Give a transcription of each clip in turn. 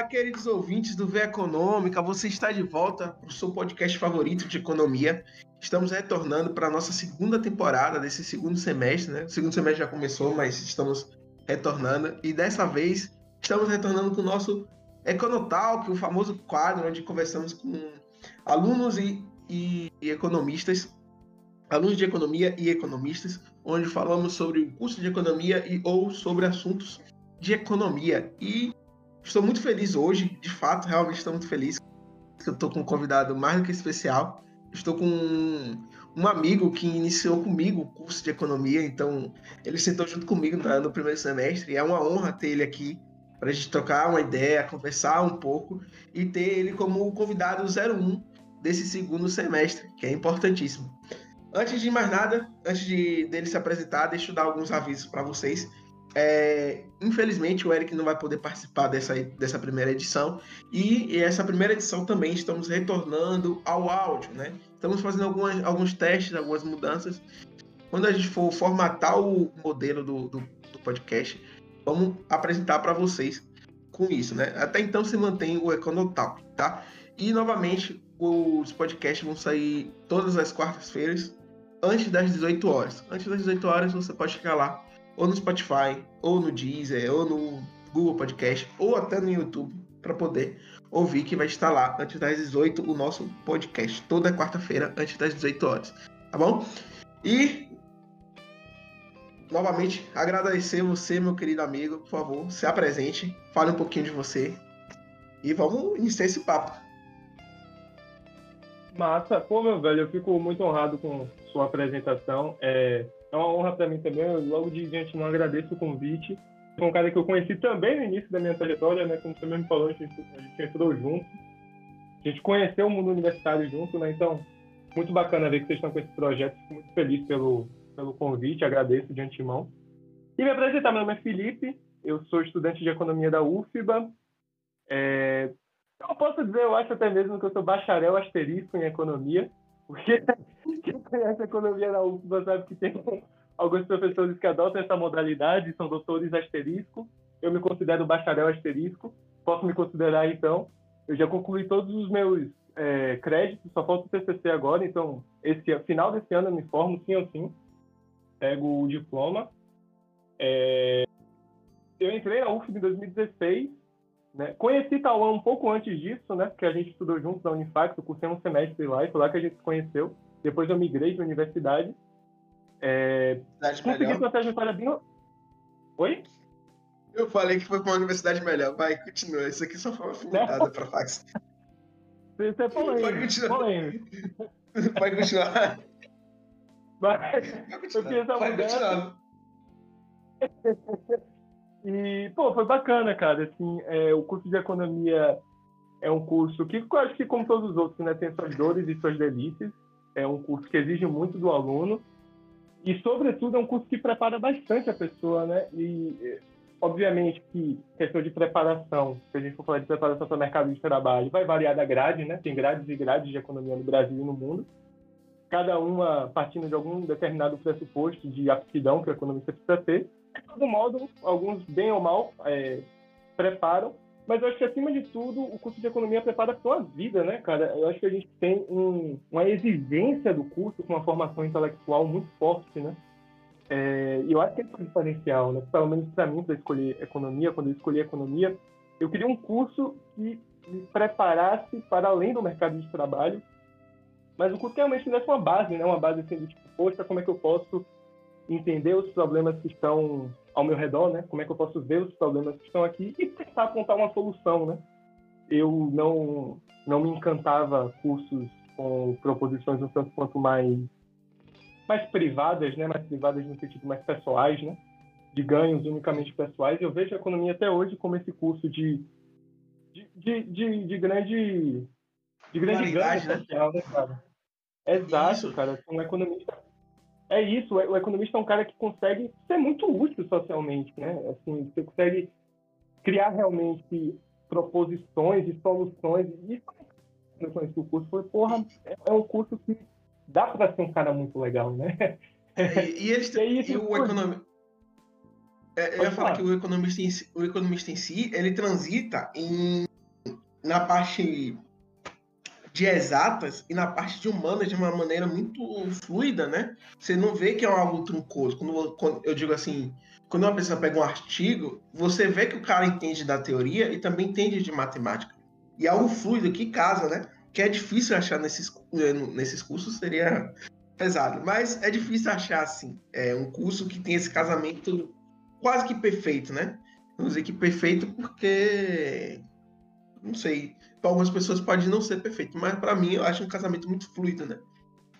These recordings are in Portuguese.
Olá, queridos ouvintes do V Econômica, você está de volta para o seu podcast favorito de economia. Estamos retornando para a nossa segunda temporada desse segundo semestre, né? O segundo semestre já começou, mas estamos retornando. E dessa vez estamos retornando com o nosso Econotalk, o famoso quadro onde conversamos com alunos e, e, e economistas, alunos de economia e economistas, onde falamos sobre o curso de economia e ou sobre assuntos de economia. E estou muito feliz hoje, de fato, realmente estou muito feliz. Eu estou com um convidado mais do que especial. Estou com um, amigo que iniciou comigo o curso de economia, então ele sentou junto comigo no, no primeiro semestre. E é uma honra ter ele aqui para a gente trocar uma ideia, conversar um pouco e ter ele como convidado 01 desse segundo semestre, que é importantíssimo. Antes de mais nada, antes de dele se apresentar, deixa eu dar alguns avisos para vocês. É, infelizmente o Eric não vai poder participar dessa, dessa primeira edição e, e, essa primeira edição também estamos retornando ao áudio, né? Estamos fazendo algumas, alguns testes, algumas mudanças. Quando a gente for formatar o modelo do, do, do podcast, vamos apresentar para vocês com isso, né? Até então se mantém o Econotalk, tá? E novamente os podcasts vão sair todas as quartas-feiras antes das 18 horas. Antes das 18 horas você pode chegar lá ou no Spotify, ou no Deezer, ou no Google Podcast, ou até no YouTube, para poder ouvir que vai estar lá antes das 18 o nosso podcast, toda quarta-feira, antes das 18 horas. Tá bom? E novamente agradecer você, meu querido amigo, por favor, se apresente, fale um pouquinho de você e vamos iniciar esse papo. Massa, pô, meu velho, eu fico muito honrado com sua apresentação. É, é uma honra para mim também. Eu, logo de antemão agradeço o convite. Foi um cara que eu conheci também no início da minha trajetória, né? Como você mesmo falou, a gente, a gente entrou junto. A gente conheceu o mundo universitário junto, né? Então, muito bacana ver que vocês estão com esse projeto. Fico muito feliz pelo, pelo convite, agradeço de antemão. E me apresentar, meu nome é Felipe, eu sou estudante de economia da UFBA. É, eu posso dizer, eu acho até mesmo que eu sou bacharel asterisco em economia. Porque quem conhece a economia na UFBA sabe que tem alguns professores que adotam essa modalidade, são doutores asterisco. Eu me considero bacharel asterisco. Posso me considerar, então. Eu já concluí todos os meus é, créditos, só falta o TCC agora. Então, esse final desse ano eu me formo, sim ou sim. Pego o diploma. É... Eu entrei na UFB em 2016 né? Conheci Tauan um pouco antes disso, né? Porque a gente estudou juntos na Unifax, eu cursei um semestre lá e foi lá que a gente se conheceu. Depois eu migrei para a universidade. É... Consegui melhor. uma trajetória bem... Oi? Eu falei que foi para uma universidade melhor. Vai, continua. Isso aqui só foi uma afinetada para fax. Isso é polêmico. Pode continuar. Polêmico. Pode continuar. Mas, Pode continuar. Pode continuar. E, pô, foi bacana, cara. Assim, é, o curso de economia é um curso que, eu acho que, como todos os outros, né, tem suas dores e suas delícias. É um curso que exige muito do aluno. E, sobretudo, é um curso que prepara bastante a pessoa, né? E, obviamente, que questão de preparação, se a gente for falar de preparação para o mercado de trabalho, vai variar da grade, né? Tem grades e grades de economia no Brasil e no mundo. Cada uma partindo de algum determinado pressuposto de aptidão que o economista precisa ter de todo modo, alguns bem ou mal é, preparam, mas eu acho que acima de tudo o curso de economia prepara para a vida, né, cara? Eu acho que a gente tem um, uma exigência do curso com uma formação intelectual muito forte, né? É, e eu acho que é um diferencial, né? Pelo menos para mim, para escolher economia, quando eu escolhi economia, eu queria um curso que me preparasse para além do mercado de trabalho, mas um curso que realmente tivesse uma base, né? Uma base assim do tipo, poxa, como é que eu posso entender os problemas que estão ao meu redor, né? Como é que eu posso ver os problemas que estão aqui e tentar apontar uma solução, né? Eu não não me encantava cursos com proposições um tanto quanto mais mais privadas, né? Mais privadas no sentido mais pessoais, né? De ganhos unicamente pessoais. Eu vejo a economia até hoje como esse curso de de, de, de, de grande de grande ganho né? social, né, cara? Exato, Isso. cara. Um economista é isso, o economista é um cara que consegue ser muito útil socialmente, né? Assim, você consegue criar realmente proposições e soluções. E eu conheci o curso, foi, porra, é, é um curso que dá para ser um cara muito legal, né? É, e, eles, é isso, e o economista... É, eu ia falar, falar que o economista, em si, o economista em si, ele transita em na parte de exatas e na parte de humanas de uma maneira muito fluida, né? Você não vê que é algo truncoso. Quando, quando, eu digo assim, quando uma pessoa pega um artigo, você vê que o cara entende da teoria e também entende de matemática. E é algo fluido que casa, né? Que é difícil achar nesses, nesses cursos, seria pesado. Mas é difícil achar, assim, é, um curso que tem esse casamento quase que perfeito, né? Vamos dizer que perfeito porque não sei, para algumas pessoas pode não ser perfeito, mas para mim eu acho um casamento muito fluido, né?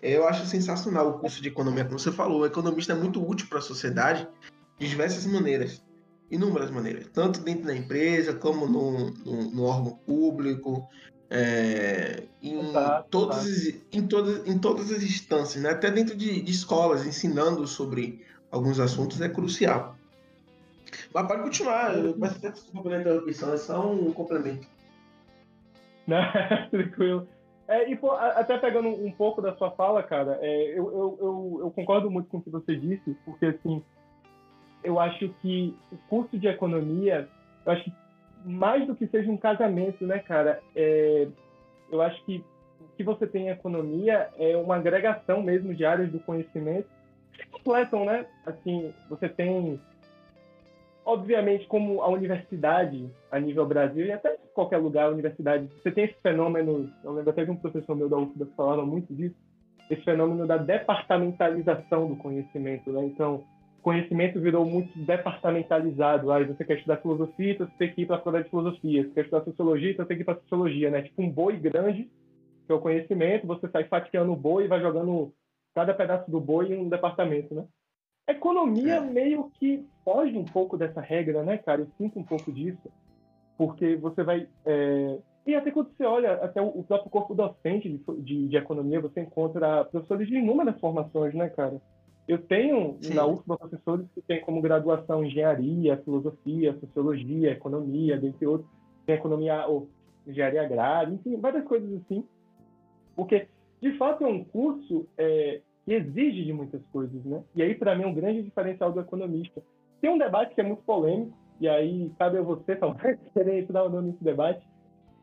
Eu acho sensacional o curso de economia, como você falou, o economista é muito útil para a sociedade de diversas maneiras, inúmeras maneiras, tanto dentro da empresa como no, no, no órgão público, é, em, tá, todas, tá. Em, todas, em todas as instâncias, né? até dentro de, de escolas, ensinando sobre alguns assuntos é crucial. Mas pode continuar, eu peço até desculpa pela interrupção, é só um complemento. Né? Tranquilo. É, e pô, até pegando um pouco da sua fala, cara, é, eu, eu, eu, eu, concordo muito com o que você disse, porque assim, eu acho que o curso de economia, eu acho que mais do que seja um casamento, né, cara, é, eu acho que o que você tem em economia é uma agregação mesmo de áreas do conhecimento que completam, né? Assim, você tem obviamente, como a universidade a nível Brasil e até qualquer lugar, a universidade, você tem esse fenômeno, eu lembro até de um professor meu da UFBA que falava muito disso, esse fenômeno da departamentalização do conhecimento, né? Então, conhecimento virou muito departamentalizado. Aí você quer estudar filosofia, então você tem que ir para a faculdade de filosofia. Você quer estudar sociologia, então você tem que ir para sociologia, né? Tipo um boi grande, que é o conhecimento, você sai fatiando o boi e vai jogando cada pedaço do boi em um departamento, né? Economia é. meio que foge um pouco dessa regra, né, cara? Eu sinto um pouco disso, porque você vai. É... E até quando você olha até o próprio corpo docente de, de, de, economia, você encontra professores de inúmeras formações, né, cara? Eu tenho Sim. na UFBA professores que têm como graduação engenharia, filosofia, sociologia, economia, dentre outros. Tem economia ou engenharia agrária, enfim, várias coisas assim. Porque, de fato, é um curso é, exige de muitas coisas, né? E aí, para mim, é um grande diferencial do economista. Tem um debate que é muito polêmico, e aí cabe a você, talvez, querer entrar ou não nesse debate.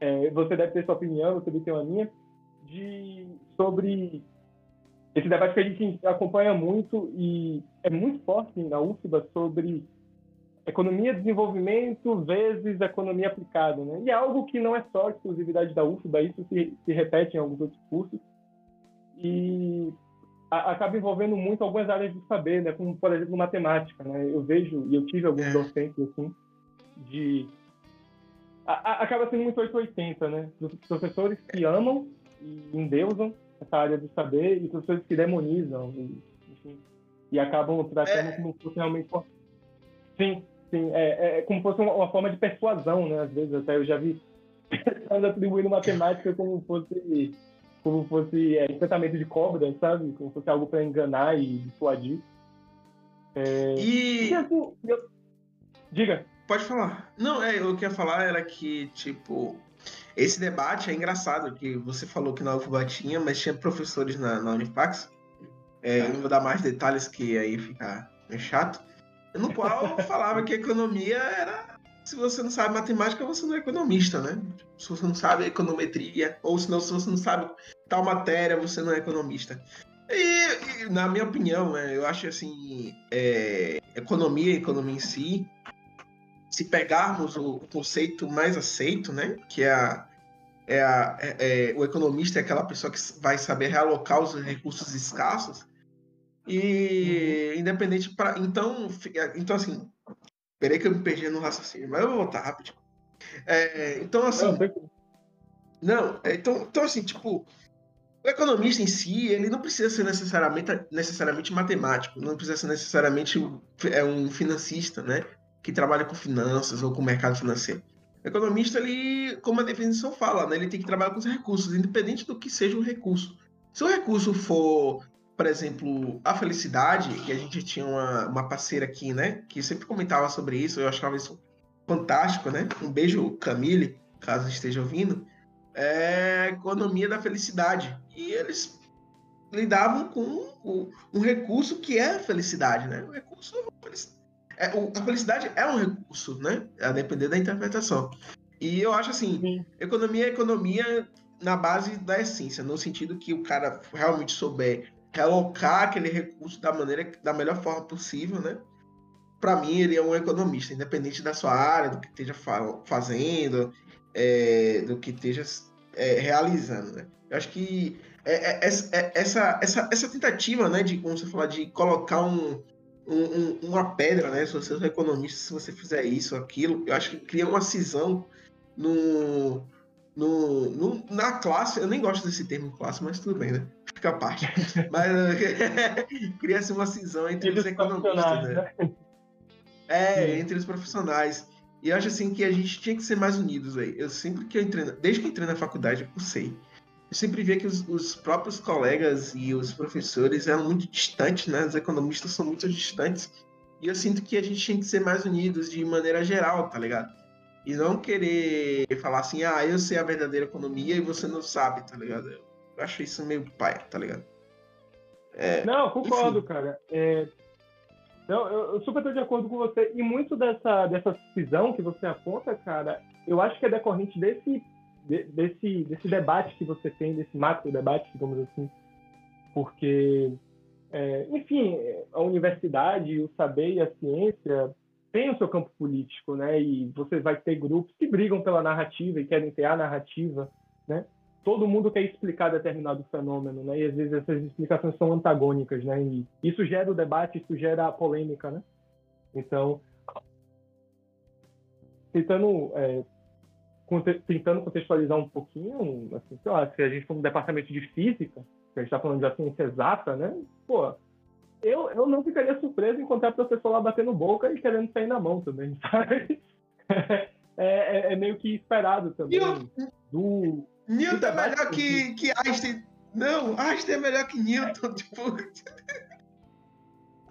É, você deve ter sua opinião, você deve ter uma minha, de, sobre esse debate que a gente acompanha muito e é muito forte na UFBA sobre economia de desenvolvimento vezes economia aplicada, né? E é algo que não é só exclusividade da UFBA, isso se, se repete em alguns outros cursos. E a, acaba envolvendo muito algumas áreas de saber, né? Como, por exemplo, matemática, né? Eu vejo, e eu tive alguns é. docentes, assim, de... A, acaba sendo muito 880, né? Dos professores que amam e endeusam essa área de saber e professores que demonizam, e, enfim, e acabam tratando é. como se fosse realmente... Sim, sim, é, é, como se fosse uma, uma, forma de persuasão, né? Às vezes até eu já vi pessoas atribuindo matemática como se fosse como fosse é, encantamento de cobra, sabe? Como fosse algo para enganar e dissuadir. É... E. Assim, eu... Diga. Pode falar. Não, é, eu queria falar era que, tipo, esse debate é engraçado, que você falou que na UFBA tinha, mas tinha professores na, na Unifax. É, eu não vou dar mais detalhes que aí fica chato. No qual falava que a economia era se você não sabe matemática, você não é economista, né? Se você não sabe econometria, ou se, não, se você não sabe tal matéria, você não é economista. E, e na minha opinião, né, eu acho assim, é, economia economia em si, se pegarmos o conceito mais aceito, né, que é, a, é, a, é, é o economista é aquela pessoa que vai saber realocar os recursos escassos, e uhum. independente para então então assim Peraí que eu me perdi no raciocínio, mas eu vou voltar rápido. É, então, assim. Não, é, então, então, assim, tipo, o economista em si, ele não precisa ser necessariamente, necessariamente matemático, não precisa ser necessariamente é, um financista, né? Que trabalha com finanças ou com mercado financeiro. O economista, ele, como a definição fala, né, ele tem que trabalhar com os recursos, independente do que seja o recurso. Se o recurso for por exemplo, a felicidade, que a gente tinha uma, uma parceira aqui, né, que sempre comentava sobre isso, eu achava isso fantástico, né? Um beijo, Camille, caso esteja ouvindo. É economia da felicidade. E eles lidavam com um recurso que é a felicidade, né? O recurso é, a felicidade é um recurso, né? A depender da interpretação. E eu acho assim, Sim. economia é economia na base da essência, no sentido que o cara realmente souber realocar aquele recurso da maneira da melhor forma possível, né? Para mim ele é um economista, independente da sua área, do que esteja fazendo, é, do que esteja é, realizando, né? Eu acho que é, é, é, essa, essa, essa tentativa, né, de como você falar, de colocar um, um, uma pedra, né? Se você é um economista, se você fizer isso, aquilo, eu acho que cria uma cisão no, no, no, na classe. Eu nem gosto desse termo classe, mas tudo bem, né? Fica a parte. mas cria-se uma cisão entre, os economistas, né? né? É, Sim. entre os profissionais. E eu acho assim que a gente tinha que ser mais unidos aí. Eu sempre que eu entrei, desde que eu entrei na faculdade, eu sei eu sempre via que os, os, próprios colegas e os professores eram muito distantes, né? Os economistas são muito distantes. E eu sinto que a gente tinha que ser mais unidos de maneira geral, tá ligado? E não querer falar assim, ah, eu sei a verdadeira economia e você não sabe, tá ligado? Eu acho isso meio pai, tá ligado? É, não, concordo, enfim. cara. É... Não, eu, eu super estou de acordo com você. E muito dessa, dessa cisão que você aponta, cara, eu acho que é decorrente desse desse, desse debate que você tem, desse macro debate, digamos assim, porque, é, enfim, a universidade, o saber e a ciência têm o seu campo político, né? E você vai ter grupos que brigam pela narrativa e querem ter a narrativa, né? Todo mundo quer explicar determinado fenômeno, né? E às vezes essas explicações são antagônicas, né? E isso gera o debate, isso gera a polêmica, né? Então, tentando é, tentando contextualizar um pouquinho, assim, sei lá, se a gente for no departamento de física, que a gente está falando de ciência exata, né? Pô, eu, eu não ficaria surpreso em encontrar o professor lá batendo boca e querendo sair na mão também, sabe? É, é, é meio que esperado também. do, Newton é melhor que, que Einstein. Não, Einstein é melhor que Newton, tipo.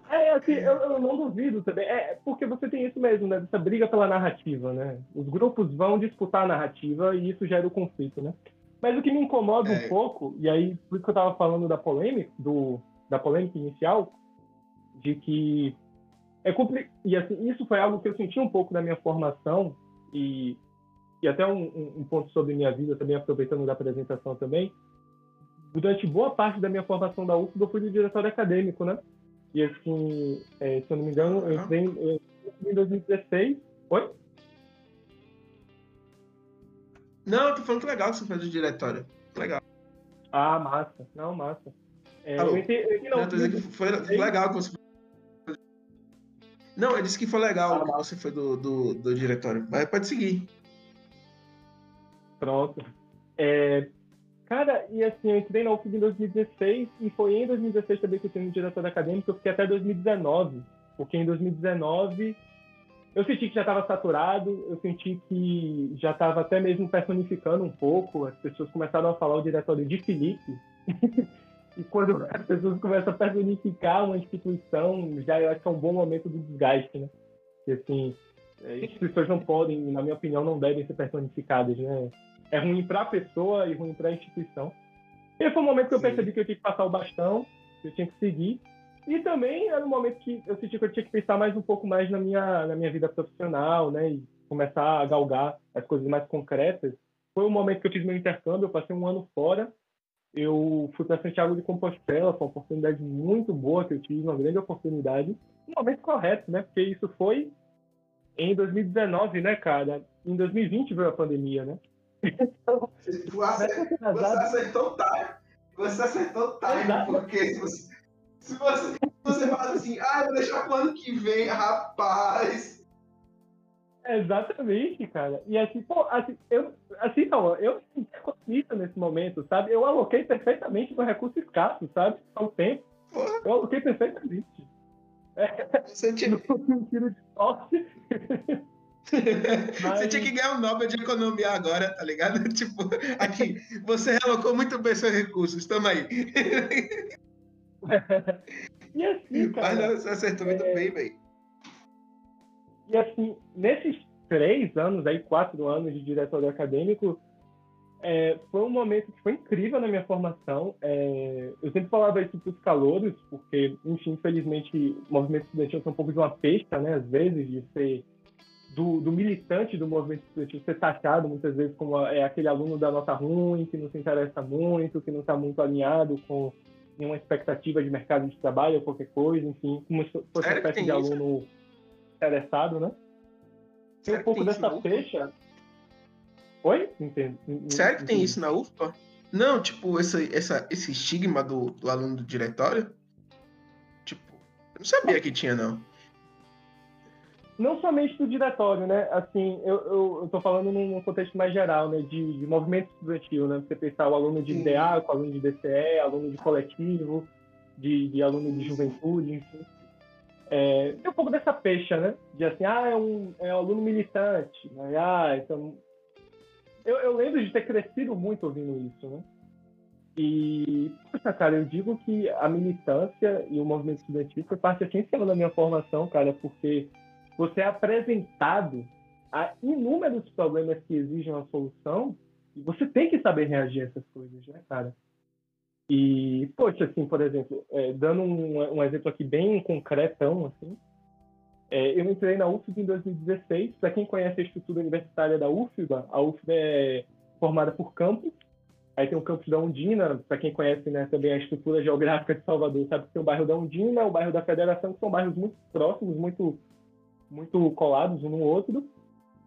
É, assim, eu, eu, não duvido também. É porque você tem isso mesmo, né? Essa briga pela narrativa, né? Os grupos vão disputar a narrativa e isso gera o conflito, né? Mas o que me incomoda é. um pouco, e aí por isso que eu estava falando da polêmica, do, da polêmica inicial, de que é complicado. E assim, isso foi algo que eu senti um pouco na minha formação, e, e até um, um ponto sobre minha vida, também aproveitando da apresentação também. Durante boa parte da minha formação da UFBA, eu fui do diretório acadêmico, né? E assim, é, se eu não me engano, eu entrei em, em 2016. Oi? Não, eu tô falando que legal que você fez o diretório. Legal. Ah, massa. Não, massa. É, eu entrei, eu entrei, não, não que foi, foi legal que você Não, eu disse que foi legal ah, você foi do, do, do diretório. Mas pode seguir. Pronto. É, Cara, e assim, eu entrei na UFG em 2016 e foi em 2016 também que eu tenho um diretor acadêmico, eu fiquei até 2019, porque em 2019 eu senti que já estava saturado, eu senti que já estava até mesmo personificando um pouco, as pessoas começaram a falar o diretório de Felipe, e quando as pessoas começam a personificar uma instituição, já eu acho que é um bom momento do desgaste, né? Porque, assim, é, instituições não podem, na minha opinião, não devem ser personificadas, né? é ruim para a pessoa e ruim para a instituição. E foi o momento que eu percebi que eu tinha que passar o bastão, que eu tinha que seguir. E também era um momento que eu senti que eu tinha que pensar mais um pouco mais na minha, na minha vida profissional, né? E começar a galgar as coisas mais concretas. Foi o momento que eu fiz meu intercâmbio, eu passei um ano fora. Eu fui para Santiago de Compostela, foi uma oportunidade muito boa que eu tive, uma grande oportunidade. No momento correto, né? Porque isso foi em 2019, né, cara? Em 2020 veio a pandemia, né? Você acertou o time. Você acertou o time, porque se você, se você, você fala assim, ah, vou deixar pro ano que vem, rapaz. Exatamente, cara. E assim, pô, assim, eu, assim não, eu sinto nesse momento, sabe? Eu aloquei perfeitamente no recurso escasso, sabe? Ao tempo. Porra. Eu aloquei perfeitamente. É, Você tinha... um tiro de sorte. Mas... Você tinha que ganhar um Nobel de Economia agora, tá ligado? Tipo, aqui, você relocou muito bem seus recursos, tamo aí. e assim, cara. Mas não, você acertou muito é... bem, velho. E assim, nesses três anos, aí, quatro anos de diretório acadêmico, é, foi um momento que foi incrível na minha formação. É, eu sempre falava isso para os calouros, porque, enfim, infelizmente, o movimento estudantil é um pouco de uma pesta, né, às vezes, de ser do, do, militante do movimento estudantil ser taxado muitas vezes como é aquele aluno da nota ruim, que não se interessa muito, que não está muito alinhado com nenhuma expectativa de mercado de trabalho ou qualquer coisa, enfim, como se fosse uma espécie de aluno isso? Interessado, né? Tem um pouco dessa fecha. Oi? Entendo. Sério que tem isso na UFPA? Não, tipo, esse, essa, esse estigma do, do aluno do diretório? Tipo, eu não sabia que tinha, não não somente do diretório, né? Assim, eu, eu, eu tô falando num contexto mais geral, né? De, de movimento estudantil, né? Você pensar o aluno de IDEA, o aluno de DCE, aluno de coletivo, de, de aluno de juventude, enfim. É, tem um pouco dessa pecha, né? De assim, ah, é um, é um aluno militante, né? Ah, então... Eu, eu lembro de ter crescido muito ouvindo isso, né? E, poxa, cara, eu digo que a militância e o movimento estudantil foi parte essencial da minha formação, cara, porque você é apresentado a inúmeros problemas que exigem uma solução e você tem que saber reagir a essas coisas, né, cara? E, poxa, assim, por exemplo, é, dando um, um, exemplo aqui bem concretão, assim, é, eu entrei na UFBA em 2016. Para quem conhece a estrutura universitária da UFBA, a UFBA é formada por campos. Aí tem o campus da Undina, para quem conhece né, também a estrutura geográfica de Salvador, sabe que tem o bairro da Undina, o bairro da Federação, que são bairros muito próximos, muito muito colados um no outro.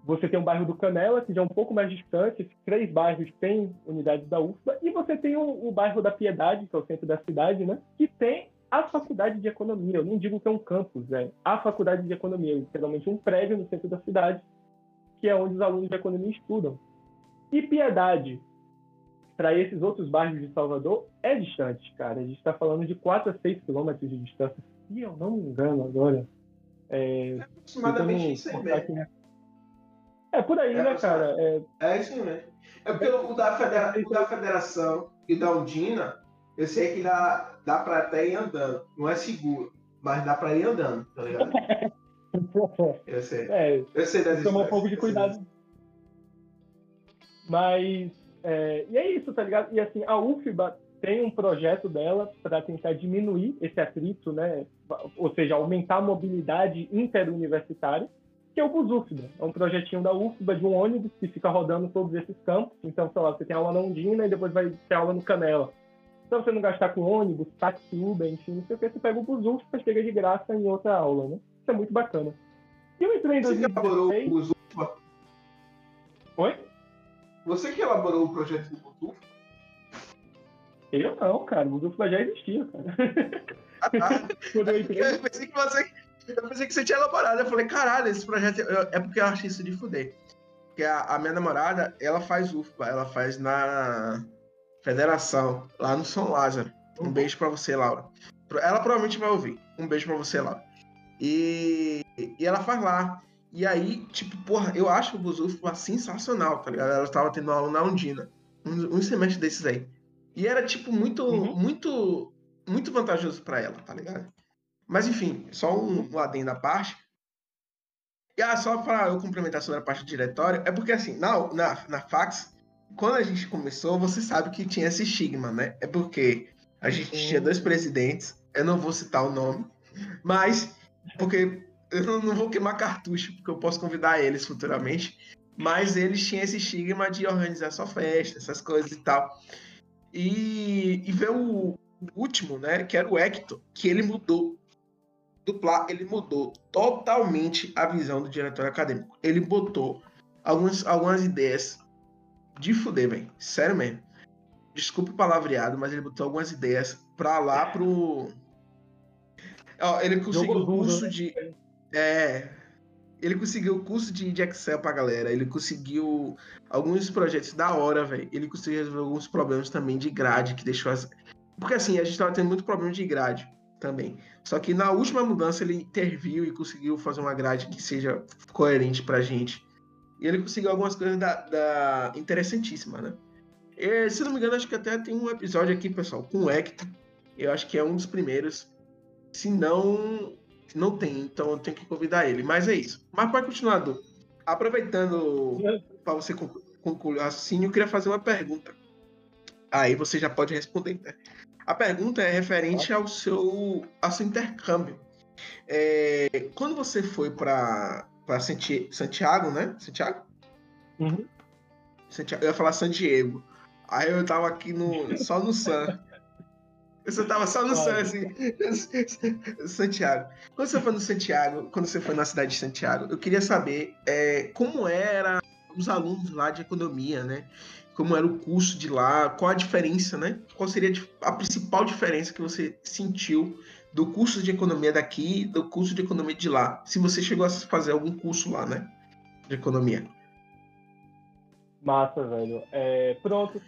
Você tem o bairro do Canela, que já é um pouco mais distante, esses três bairros têm unidades da UFBA, e você tem o, o, bairro da Piedade, que é o centro da cidade, né? que tem a faculdade de economia. Eu não digo que é um campus, é a faculdade de economia, literalmente um prédio no centro da cidade, que é onde os alunos de economia estudam. E Piedade, para esses outros bairros de Salvador, é distante, cara. A gente está falando de 4 a 6 quilômetros de distância. Se eu não me engano agora, é, é aproximadamente isso aí mesmo. É por aí, é, né, cara? É... é isso mesmo. É porque o da, federa... o da Federação e da Undina, eu sei que dá, dá pra até ir andando. Não é seguro, mas dá pra ir andando, tá ligado? eu sei. É, eu sei das Tomar um pouco de cuidado. Mas. É, e é isso, tá ligado? E assim, a UFBA tem um projeto dela para tentar diminuir esse atrito, né? ou seja, aumentar a mobilidade interuniversitária, que é o BusUFBA. É um projetinho da UFBA de um ônibus que fica rodando todos esses campos. Então, sei lá, você tem aula na Undina e depois vai ter aula no Canela. Então, você não gastar com ônibus, táxi, Uber, enfim, não sei o que, você pega o BusUFBA, chega de graça em outra aula, né? Isso é muito bacana. E eu entrei em 2016... Você elaborou o Oi? Você que elaborou o projeto do BusUFBA? Eu não, cara. O Dupla já existia, cara. Ah, tá. Quando eu entrei. Eu pensei que você. Eu pensei que você tinha elaborado. Eu falei, caralho, esse projeto. É porque eu acho isso de fuder. Porque a, a, minha namorada, ela faz UFPA, ela faz na Federação, lá no São Lázaro. Um uhum. beijo pra você, Laura. Ela provavelmente vai ouvir. Um beijo pra você, Laura. E, e ela faz lá. E aí, tipo, porra, eu acho o Buzufpa sensacional, tá ligado? Ela tava tendo aula na Undina. Um, um semestre desses aí. E era, tipo, muito, uhum. muito, muito vantajoso para ela, tá ligado? Mas, enfim, só um, um adendo à parte. E ah, só para eu complementar sobre a parte do diretório, é porque, assim, na, na, na fax, quando a gente começou, você sabe que tinha esse estigma, né? É porque a gente uhum. tinha dois presidentes, eu não vou citar o nome, mas, porque eu não, não vou queimar cartucho, porque eu posso convidar eles futuramente, mas eles tinham esse estigma de organizar sua festa, essas coisas e tal. E, e ver o último, né, que era o Hector, que ele mudou dupla, ele mudou totalmente a visão do diretório acadêmico. Ele botou algumas, algumas ideias de fuder, velho. Sério mesmo. Desculpe o palavreado, mas ele botou algumas ideias pra lá pro. Ó, ele conseguiu o curso né? de. É, ele conseguiu o curso de, de Excel pra galera. Ele conseguiu alguns projetos da hora, velho. Ele conseguiu resolver alguns problemas também de grade, que deixou as. Porque assim, a gente tava tendo muito problema de grade também. Só que na última mudança ele interviu e conseguiu fazer uma grade que seja coerente pra gente. E ele conseguiu algumas coisas da, da... interessantíssimas, né? E, se não me engano, acho que até tem um episódio aqui, pessoal, com o Hector. Eu acho que é um dos primeiros. Se não, não tem, então eu tenho que convidar ele. Mas é isso. Mas para continuar, aproveitando para você concluir o raciocínio, eu queria fazer uma pergunta. Aí você já pode responder. Né? A pergunta é referente ao seu, ao seu intercâmbio. É, quando você foi para Santiago, né? Santiago? Uhum. Santiago? Eu ia falar San Diego. Aí eu tava aqui no, só no San. Você tava só no San, assim. Santiago. Quando você foi no Santiago, quando você foi na cidade de Santiago, eu queria saber é, como era os alunos lá de economia, né? Como era o curso de lá, qual a diferença, né? Qual seria a principal diferença que você sentiu do curso de economia daqui do curso de economia de lá? Se você chegou a fazer algum curso lá, né? De economia. Massa, velho. É, pronto.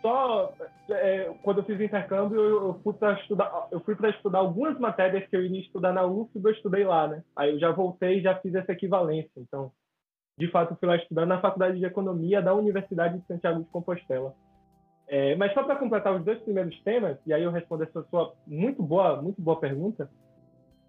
Só é, quando eu fiz intercâmbio, eu, eu fui para estudar, eu fui para estudar algumas matérias que eu iria estudar na UFB, eu estudei lá, né? Aí eu já voltei e já fiz essa equivalência. Então, de fato, fui lá estudar na Faculdade de Economia da Universidade de Santiago de Compostela. É, mas só para completar os dois primeiros temas, e aí eu respondo essa sua muito boa, muito boa pergunta,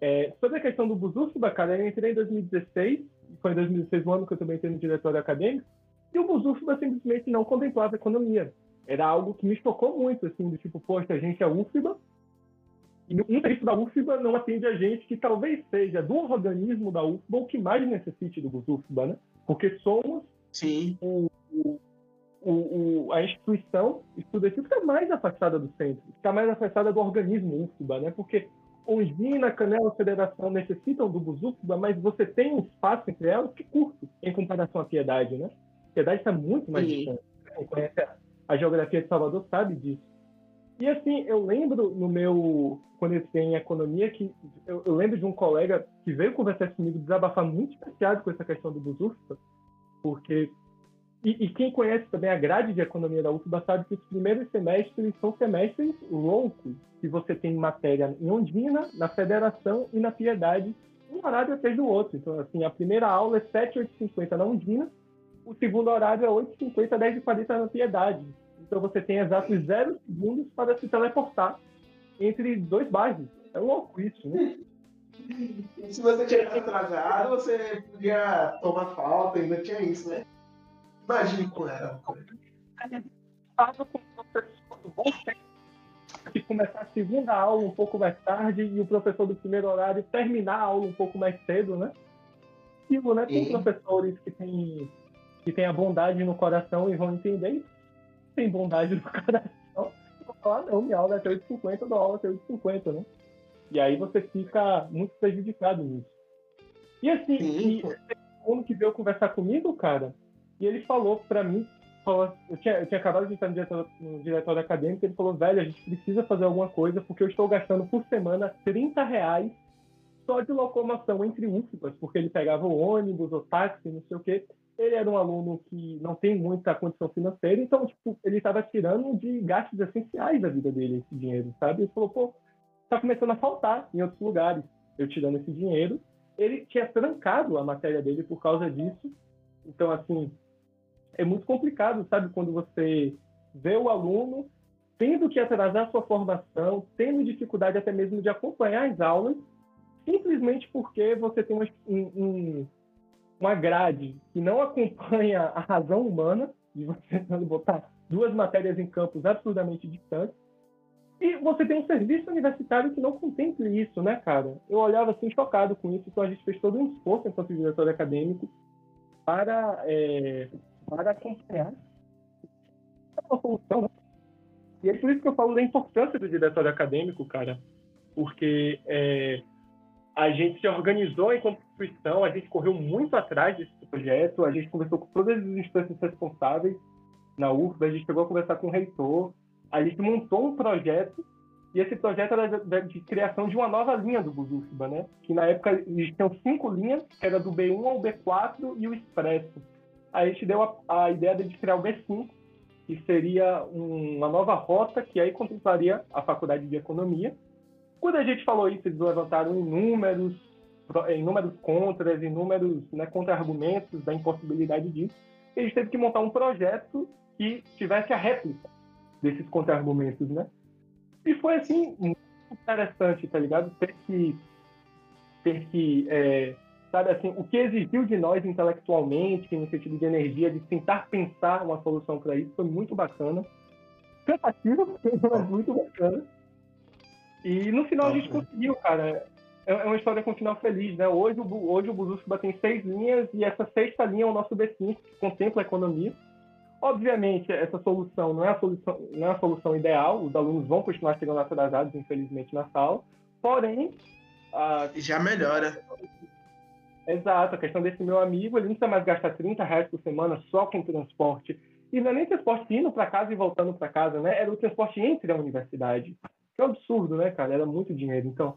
é, sobre a questão do Busursuba, cara, eu entrei em 2016, foi em 2016 o ano que eu também entrei no diretório acadêmico, e o Busursuba simplesmente não contemplava economia. Era algo que me chocou muito, assim, do tipo, poxa, a gente é UFBA, e um terço da UFBA não atende a gente que talvez seja do organismo da UFBA o que mais necessite do Busursuba, né? Porque somos Sim. O, o, o, a instituição estudantil que está mais afastada do centro, está mais afastada do organismo UFBA, né? Porque Ongina, Canela, Federação necessitam do Buzufba, mas você tem um espaço entre elas que curto em comparação à Piedade, né? A Piedade está muito mais Sim. distante. Quem conhece a, a, geografia de Salvador sabe disso. E assim, eu lembro no meu. Quando eu em economia, que eu, eu, lembro de um colega que veio conversar comigo, desabafar muito chateado com essa questão do Buzufba, porque e, e, quem conhece também a grade de economia da UFBA sabe que os primeiros semestres são semestres loucos, que você tem matéria em Ondina, na Federação e na Piedade, um horário atrás do outro. Então, assim, a primeira aula é 7, 8h50 na Ondina, o segundo horário é 8h50, 10h40 na Piedade. Então, você tem exatos zero segundos para se teleportar entre dois bairros. É louco isso, né? se você tivesse atrasado, você podia tomar falta, ainda tinha isso, né? Imagine com ela. Estava com o professor de começar a segunda aula um pouco mais tarde e o professor do primeiro horário terminar a aula um pouco mais cedo, né? Aquilo, né? Tem e... professores que têm que têm a bondade no coração e vão entender. Tem bondade no coração. Vou falar, não, minha aula é até 8h50, eu dou aula até 8h50, né? E aí você fica muito prejudicado nisso. E assim, e, o mundo que veio conversar comigo, cara, e ele falou para mim, falou, eu, tinha, eu tinha acabado de estar no diretório, no diretório acadêmico, ele falou, velho, a gente precisa fazer alguma coisa, porque eu estou gastando por semana 30 reais só de locomoção entre UFBAs, porque ele pegava o ônibus, o táxi, não sei o quê. Ele era um aluno que não tem muita condição financeira, então, tipo, ele estava tirando de gastos essenciais da vida dele esse dinheiro, sabe? Ele falou, pô, tá começando a faltar em outros lugares, eu tirando esse dinheiro. Ele tinha trancado a matéria dele por causa disso. Então, assim, é muito complicado, sabe? Quando você vê o aluno tendo que atrasar sua formação, tendo dificuldade até mesmo de acompanhar as aulas, simplesmente porque você tem uma, um, uma grade que não acompanha a razão humana, de você botar duas matérias em campos absurdamente distantes, e você tem um serviço universitário que não contemple isso, né, cara? Eu olhava assim chocado com isso, então a gente fez todo um esforço enquanto diretor acadêmico para é, para acompanhar uma solução. Né? E é por isso que eu falo da importância do diretório acadêmico, cara, porque é, a gente se organizou enquanto instituição, a gente correu muito atrás desse projeto, a gente conversou com todas as instâncias responsáveis na UFBA, a gente chegou a conversar com o reitor, a gente montou um projeto e esse projeto era de criação de uma nova linha do Buzufba, né? Que na época existiam cinco linhas, que era do B1 ao B4 e o Expresso a gente deu a, a ideia de criar o B5, que seria um, uma nova rota que aí contemplaria a faculdade de economia. Quando a gente falou isso, eles levantaram inúmeros, inúmeros contras, inúmeros né, contra-argumentos da impossibilidade disso. E a gente teve que montar um projeto que tivesse a réplica desses contra-argumentos, né? E foi, assim, muito interessante, tá ligado? Ter que, ter que é, sabe assim, o que exigiu de nós intelectualmente, no sentido de energia, de tentar pensar uma solução para isso, foi muito bacana. Cansativo, mas muito bacana. E no final a gente conseguiu, cara. é, é uma história com final feliz, né? Hoje, hoje o Buzusuba tem seis linhas e essa sexta linha é o nosso B5, que contempla a economia. Obviamente, essa solução não é a solução, não é a solução ideal, os alunos vão continuar chegando atrasados, infelizmente, na sala, porém... A... Já melhora. Exato, a questão desse meu amigo, ele não precisa mais gastar 30 reais por semana só com transporte. E não é nem transporte indo para casa e voltando para casa, né? Era o transporte entre a universidade. É um absurdo, né, cara? Era muito dinheiro. Então,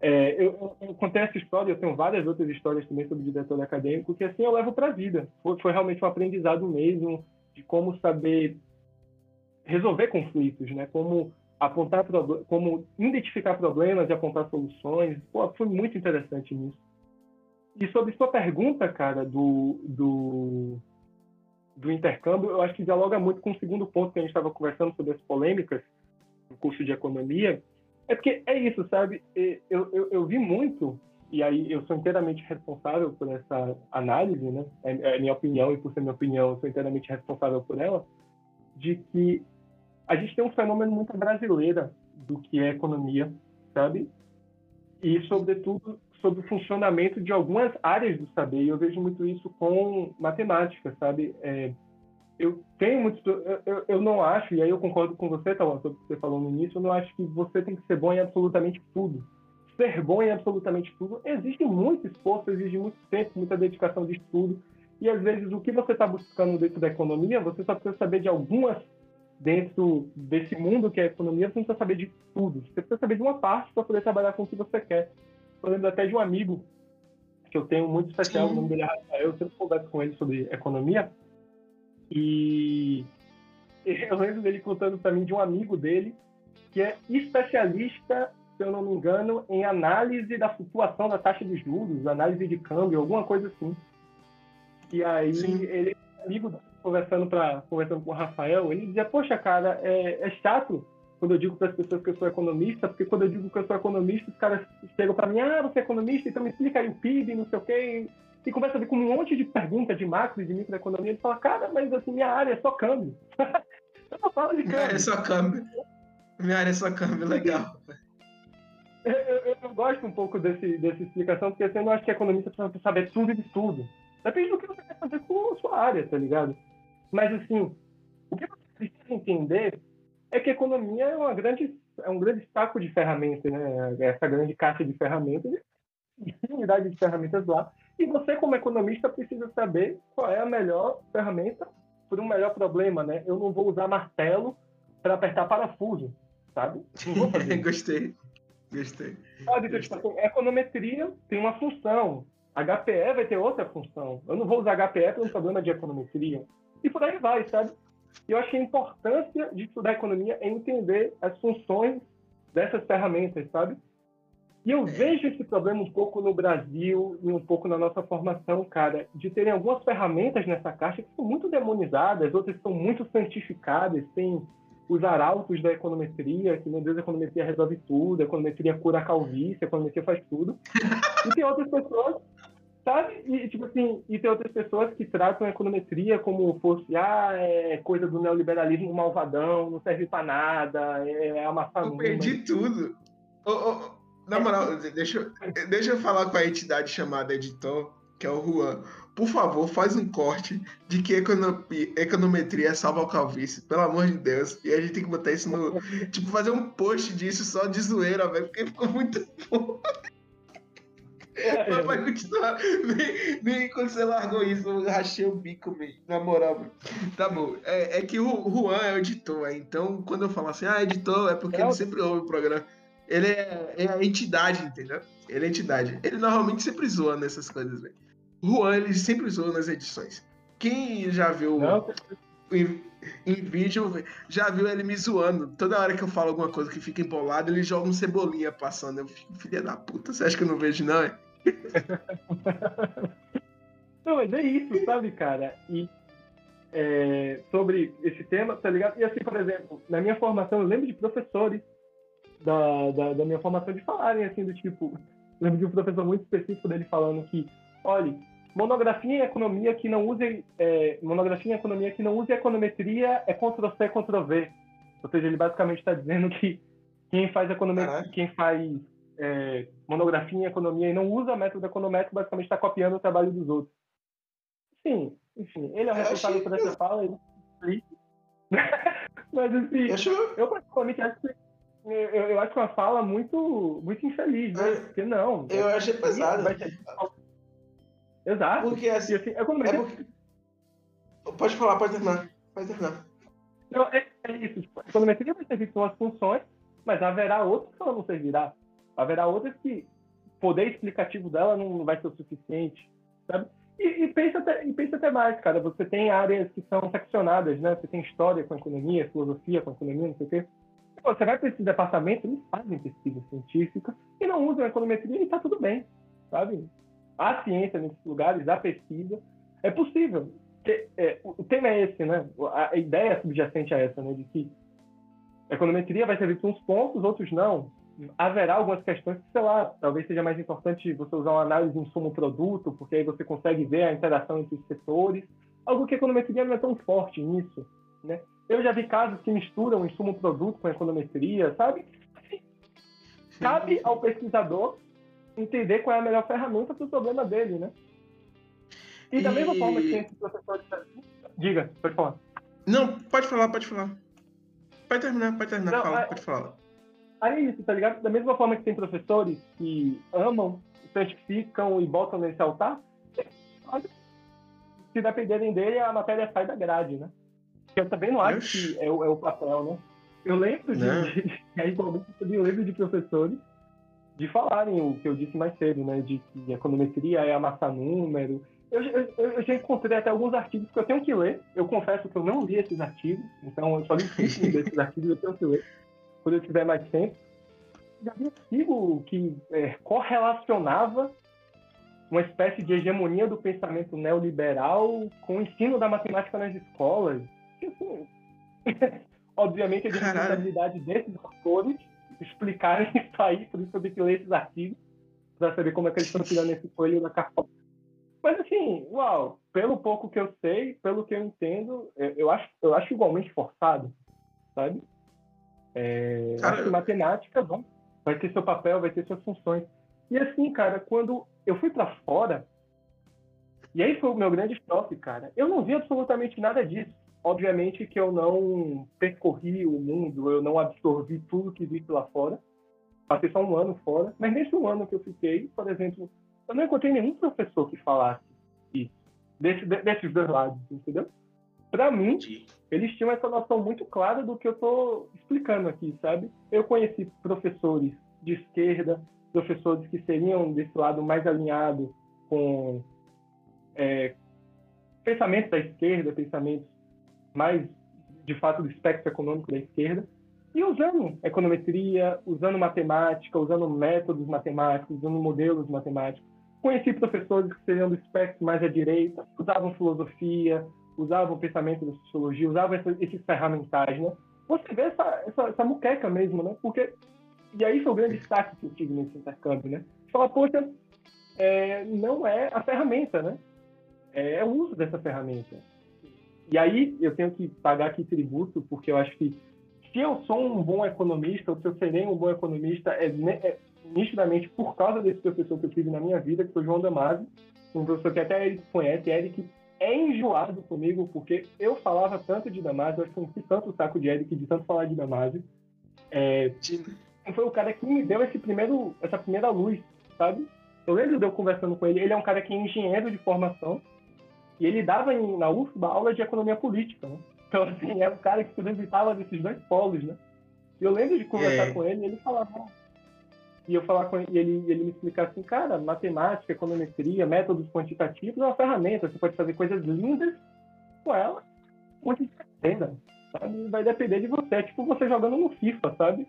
é, eu, eu, contei essa história, eu tenho várias outras histórias também sobre diretor acadêmico, que assim eu levo para a vida. Foi, foi, realmente um aprendizado mesmo de como saber resolver conflitos, né? Como apontar como identificar problemas e apontar soluções. Pô, foi muito interessante nisso. E sobre sua pergunta, cara, do, do, do intercâmbio, eu acho que dialoga muito com o segundo ponto que a gente estava conversando sobre as polêmicas no curso de economia, é porque é isso, sabe? Eu, eu, eu vi muito, e aí eu sou inteiramente responsável por essa análise, né? É, é minha opinião, e por ser minha opinião, eu sou inteiramente responsável por ela, de que a gente tem um fenômeno muito brasileiro do que é economia, sabe? E, sobretudo, sobre o funcionamento de algumas áreas do saber. E eu vejo muito isso com matemática, sabe? É, eu tenho muito. Eu, eu, não acho, e aí eu concordo com você, Talão, sobre o que você falou no início, eu não acho que você tem que ser bom em absolutamente tudo. Ser bom em absolutamente tudo exige muito esforço, exige muito tempo, muita dedicação de estudo. E às vezes o que você está buscando dentro da economia, você só precisa saber de algumas dentro desse mundo que é a economia, você não precisa saber de tudo. Você precisa saber de uma parte para poder trabalhar com o que você quer. Eu lembro até de um amigo que eu tenho muito especial, Sim. o nome dele é Rafael, eu sempre converso com ele sobre economia. E eu lembro dele contando para mim de um amigo dele que é especialista, se eu não me engano, em análise da flutuação da taxa de juros, análise de câmbio, alguma coisa assim. E aí Sim. ele, amigo, conversando para conversando com o Rafael, ele dizia: "Poxa, cara, é, é chato quando eu digo para as pessoas que eu sou economista, porque quando eu digo que eu sou economista, os caras chegam para mim: "Ah, você é economista, então me explica aí o PIB, não sei o quê" e começa a vir com um monte de perguntas de macro e de microeconomia. Ele fala, cara, mas assim, minha área é só câmbio. eu não falo de câmbio. Minha área é só câmbio. Minha área é só câmbio, legal. Eu, eu, eu, gosto um pouco desse, dessa explicação, porque assim, eu não acho que economista precisa saber tudo de tudo. Depende do que você quer fazer com a sua área, tá ligado? Mas, assim, o que você precisa entender é que a economia é, uma grande, é um grande saco de ferramentas, né? Essa grande caixa de ferramentas, infinidade de ferramentas lá, e você, como economista, precisa saber qual é a melhor ferramenta para um melhor problema, né? Eu não vou usar martelo para apertar parafuso, sabe? Gostei. Gostei. Sabe, Gostei. Tipo, econometria tem uma função. HPE vai ter outra função. Eu não vou usar HPE para um problema de econometria. E por aí vai, sabe? E eu acho que a importância de estudar economia é entender as funções dessas ferramentas, sabe? E eu é. vejo esse problema um pouco no Brasil e um pouco na nossa formação, cara, de terem algumas ferramentas nessa caixa que são muito demonizadas, outras são muito santificadas, tem os arautos da econometria, que, meu Deus, a econometria resolve tudo, a econometria cura a calvície, a econometria faz tudo. E tem outras pessoas, sabe? E, tipo assim, e tem outras pessoas que tratam a econometria como fosse, ah, é coisa do neoliberalismo malvadão, não serve para nada, é amassar Eu perdi tudo. Oh, oh, na moral, deixa, deixa eu falar com a entidade chamada editor, que é o Juan. Por favor, faz um corte de que econometria salva o calvície, pelo amor de Deus. E a gente tem que botar isso no. Tipo, fazer um post disso só de zoeira, velho, porque ficou muito bom. Mas vai continuar. Nem, nem, quando você largou isso, eu rachei o bico mesmo. Na moral, mano. Tá bom. É, é que o Juan é o editor, então quando eu falo assim, ah, editor, é porque é ele sempre ouve o programa ele é, é a entidade, entendeu? Ele é entidade. Ele normalmente sempre zoa nessas coisas, velho. Juan, ele sempre zoa nas edições. Quem já viu em, em, vídeo, já viu ele me zoando. Toda hora que eu falo alguma coisa que fica empolado, ele joga um cebolinha passando. Eu fico, filha da puta, você acha que eu não vejo, não, é? não, mas é isso, sabe, cara? E é, sobre esse tema, tá ligado? E assim, por exemplo, na minha formação, eu lembro de professores da, da, da, minha formação de falarem assim do tipo lembro de um professor muito específico dele falando que olhe monografia em economia que não use é, monografia em economia que não use econometria é Ctrl C Ctrl V. Ou seja ele basicamente está dizendo que quem faz econometria quem faz é, monografia em economia e não usa método econométrico, basicamente está copiando o trabalho dos outros. Sim, enfim, ele é o responsável por essa fala, ele Mas assim, acho... eu particularmente acho que eu, eu, acho uma fala muito, muito infeliz, né? É, porque não. Eu achei pesado. Ser... Exato. Porque assim, assim é como é porque... Pode falar, pode terminar. Pode terminar. Não, é, é isso. A econometria vai servir suas funções, mas haverá outras que ela não servirá. Haverá outras que o poder explicativo dela não vai ser o suficiente, sabe? E, e, pensa até, e pensa até mais, cara. Você tem áreas que são seccionadas, né? Você tem história com economia, filosofia com economia, não sei o quê. Você vai para esses departamentos, eles fazem pesquisa científica e não usam a econometria e está tudo bem, sabe? Há ciência nesses lugares, há pesquisa. É possível. É, o tema é esse, né? A ideia subjacente a essa, né? De que a econometria vai servir para uns pontos, outros não haverá algumas questões que, sei lá, talvez seja mais importante você usar uma análise de insumo-produto, porque aí você consegue ver a interação entre os setores, algo que a econometria não é tão forte nisso, né? Eu já vi casos que misturam insumo-produto com econometria, sabe? Cabe ao pesquisador entender qual é a melhor ferramenta para o problema dele, né? E da mesma forma que tem esses professores... Diga, pode falar. Não, pode falar, pode falar. Pode terminar, pode terminar, não, fala, é... pode falar. Aí é isso, tá ligado? Da mesma forma que tem professores que amam, santificam e botam nesse altar, se dependerem dele, a matéria sai da grade, né? Eu também não acho que é o, é o papel, né? Eu lembro de, de, de, eu lembro de professores de falarem o que eu disse mais cedo, né? De que econometria é amassar número. Eu, eu, eu, já encontrei até alguns artigos que eu tenho que ler. Eu confesso que eu não li esses artigos, então eu só li um desses artigos eu tenho que ler quando eu tiver mais tempo. Já vi artigo que é, correlacionava uma espécie de hegemonia do pensamento neoliberal com o ensino da matemática nas escolas. Assim, obviamente é de responsabilidade desses autores explicarem isso aí, por isso eu tenho que ler esses artigos para saber como é que eles estão tirando esse coelho da cartola. Mas assim, uau, pelo pouco que eu sei, pelo que eu entendo, eu acho, eu acho igualmente forçado, sabe? É, cara, acho que matemática bom, vai ter seu papel, vai ter suas funções. E assim, cara, quando eu fui para fora, e aí foi o meu grande choque, cara, eu não vi absolutamente nada disso. Obviamente que eu não percorri o mundo, eu não absorvi tudo que vi lá fora. Passei só um ano fora, mas nesse um ano que eu fiquei, por exemplo, eu não encontrei nenhum professor que falasse isso, desse, desses dois lados, entendeu? Para mim, eles tinham essa noção muito clara do que eu estou explicando aqui, sabe? Eu conheci professores de esquerda, professores que seriam desse lado mais alinhado com é, pensamentos da esquerda, pensamentos mais, de fato, do espectro econômico da esquerda, e usando econometria, usando matemática, usando métodos matemáticos, usando modelos matemáticos. Conheci professores que seriam do espectro mais à direita, usavam filosofia, usavam pensamento da sociologia, usavam essa, esses né? Você vê essa, essa, essa muqueca mesmo, né? Porque, e aí foi o grande destaque que eu tive nesse intercâmbio, né? Fala, poxa, é, não é a ferramenta, né? É o uso dessa ferramenta. E aí eu tenho que pagar aqui tributo, porque eu acho que se eu sou um bom economista, ou se eu serei um bom economista, é, é nitidamente por causa desse professor que eu tive na minha vida, que foi o João Damasio, um professor que até ele conhece, Eric, é enjoado comigo, porque eu falava tanto de Damasio, eu acho que eu tanto o saco de Eric de tanto falar de Damasio. É, foi o cara que me deu esse primeiro, essa primeira luz, sabe? Eu lembro de eu conversando com ele, ele é um cara que é engenheiro de formação, e ele dava em, na UFBA aula de economia política, né? Então, assim, é um cara que se visitava desses dois polos, né? E eu lembro de conversar é. com ele, e ele falava, e eu falar com ele, e ele, ele me explicar assim, cara, matemática, econometria, métodos quantitativos é uma ferramenta, você pode fazer coisas lindas com ela, muito entenda, sabe? Vai depender de você, é tipo você jogando no FIFA, sabe?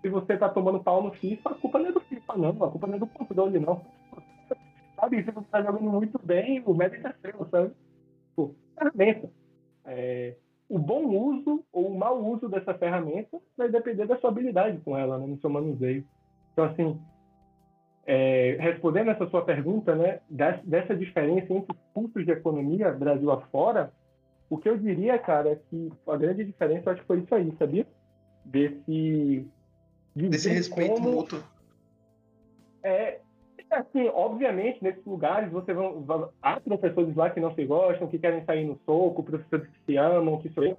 Se você tá tomando pau no FIFA, a culpa não é do FIFA, não, a culpa não é do controle, não. Sabe? Se você tá jogando muito bem, o mérito é seu, sabe? Pô, ferramenta. É, o bom uso ou o mau uso dessa ferramenta vai depender da sua habilidade com ela, né, no seu manuseio. Então, assim, é, respondendo essa sua pergunta, né, dessa diferença entre cursos de economia Brasil afora, o que eu diria, cara, é que a grande diferença eu acho que foi isso aí, sabia? Desse. De Desse respeito como... mútuo. é, assim, obviamente, nesses lugares você vão, há professores lá que não se gostam, que querem sair no soco, professores que se amam, que são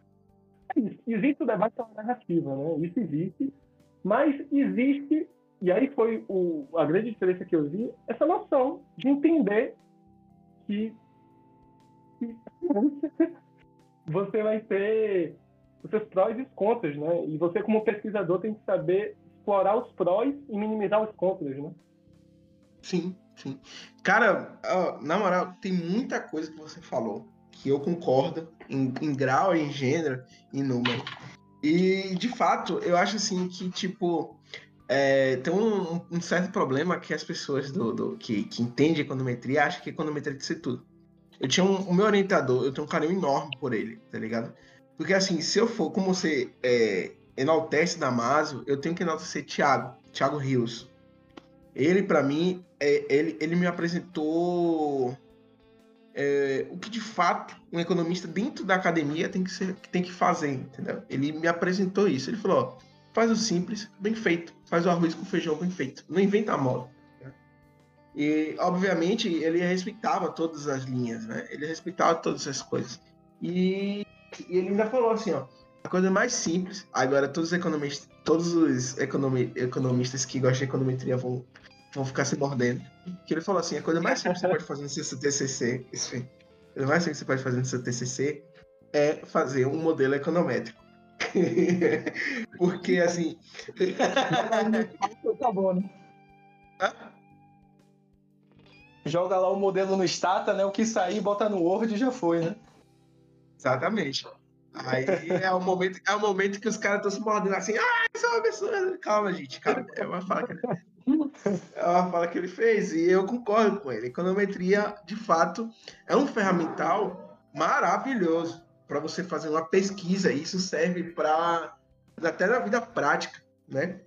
existe o debate da narrativa, né? Isso existe, mas existe e aí foi o, a grande diferença que eu vi essa noção de entender que, que você vai ter os seus prós e os contras, né? E você como pesquisador tem que saber explorar os prós e minimizar os contras, né? Sim, sim. Cara, na moral, tem muita coisa que você falou que eu concordo em, em grau, em gênero, em número. E, de fato, eu acho assim que, tipo, é, tem um, um, certo problema que as pessoas do, do que, que entendem econometria acham que econometria tem que ser tudo. Eu tinha um, o meu orientador, eu tenho um carinho enorme por ele, tá ligado? Porque assim, se eu for, como você é, enaltece Damaso, eu tenho que enaltecer Thiago, Thiago Rios. Ele, para mim, é, ele, ele me apresentou é, o que de fato um economista dentro da academia tem que, ser, tem que fazer, entendeu? Ele me apresentou isso. Ele falou: ó, faz o simples, bem feito, faz o arroz com feijão bem feito, não inventa a moda. E, obviamente, ele respeitava todas as linhas, né? Ele respeitava todas as coisas. E, e ele ainda falou assim: ó, a coisa mais simples, agora todos os economistas, todos os economi, economistas que gostam de econometria vão vão ficar se mordendo. Que ele falou assim: a coisa mais simples que você pode fazer no seu TCC, enfim, a coisa mais simples que você pode fazer no seu TCC é fazer um modelo econométrico. Porque, assim. tá bom, né? Joga lá o modelo no Stata, né? O que sair, bota no Word e já foi, né? Exatamente. Aí é o momento, é o momento que os caras estão se mordendo assim, ah, isso é uma pessoa. Calma, gente, calma. É uma fala que... É uma fala que ele fez e eu concordo com ele. Econometria, de fato, é um ferramental maravilhoso para você fazer uma pesquisa. Isso serve para até na vida prática, né?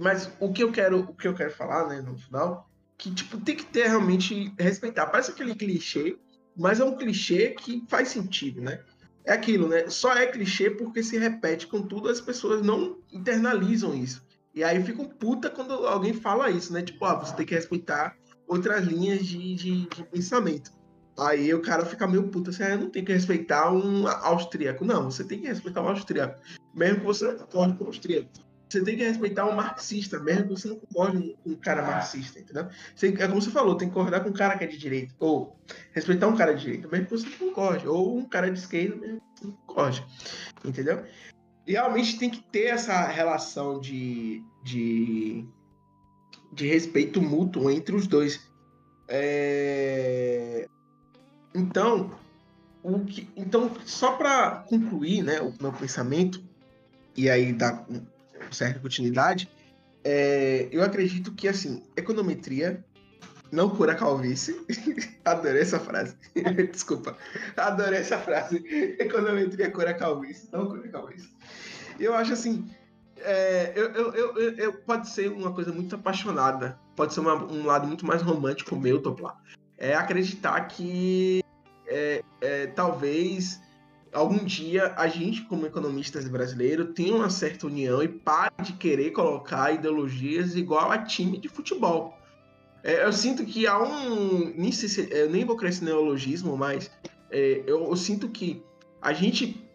Mas o que eu quero, o que eu quero falar, né, no final, que tipo tem que ter realmente respeitar. Parece aquele clichê, mas é um clichê que faz sentido, né? É aquilo, né? Só é clichê porque se repete com tudo, as pessoas não internalizam isso. E aí ficam puta quando alguém fala isso, né? Tipo, ah, você tem que respeitar outras linhas de, de, de pensamento. Aí o cara fica meio puto assim, ah, não tenho que respeitar um austríaco. Não, você tem que respeitar um austríaco. Mesmo que você não concorde com o austríaco. Você tem que respeitar um marxista, mesmo que você não concorde com um cara marxista, entendeu? Você, é como você falou, tem que concordar com um cara que é de direita. Ou respeitar um cara de direita, mesmo que você não concorde. Ou um cara de esquerda, mesmo que você não concorde. Entendeu? Realmente tem que ter essa relação de, de, de respeito mútuo entre os dois. É... Então, o que, então, só para concluir né, o meu pensamento, e aí dar certa continuidade, é, eu acredito que, assim, econometria não cura calvície. Adorei essa frase. Desculpa. Adorei essa frase. Econometria cura calvície, não cura calvície. Eu acho assim. É, eu, eu, eu, eu, pode ser uma coisa muito apaixonada, pode ser uma, um lado muito mais romântico meu, Toplar. É acreditar que é, é, talvez algum dia a gente, como economistas brasileiros, tenha uma certa união e pare de querer colocar ideologias igual a time de futebol. É, eu sinto que há um. Nem se, eu nem vou crescer neologismo, mas é, eu, eu sinto que a gente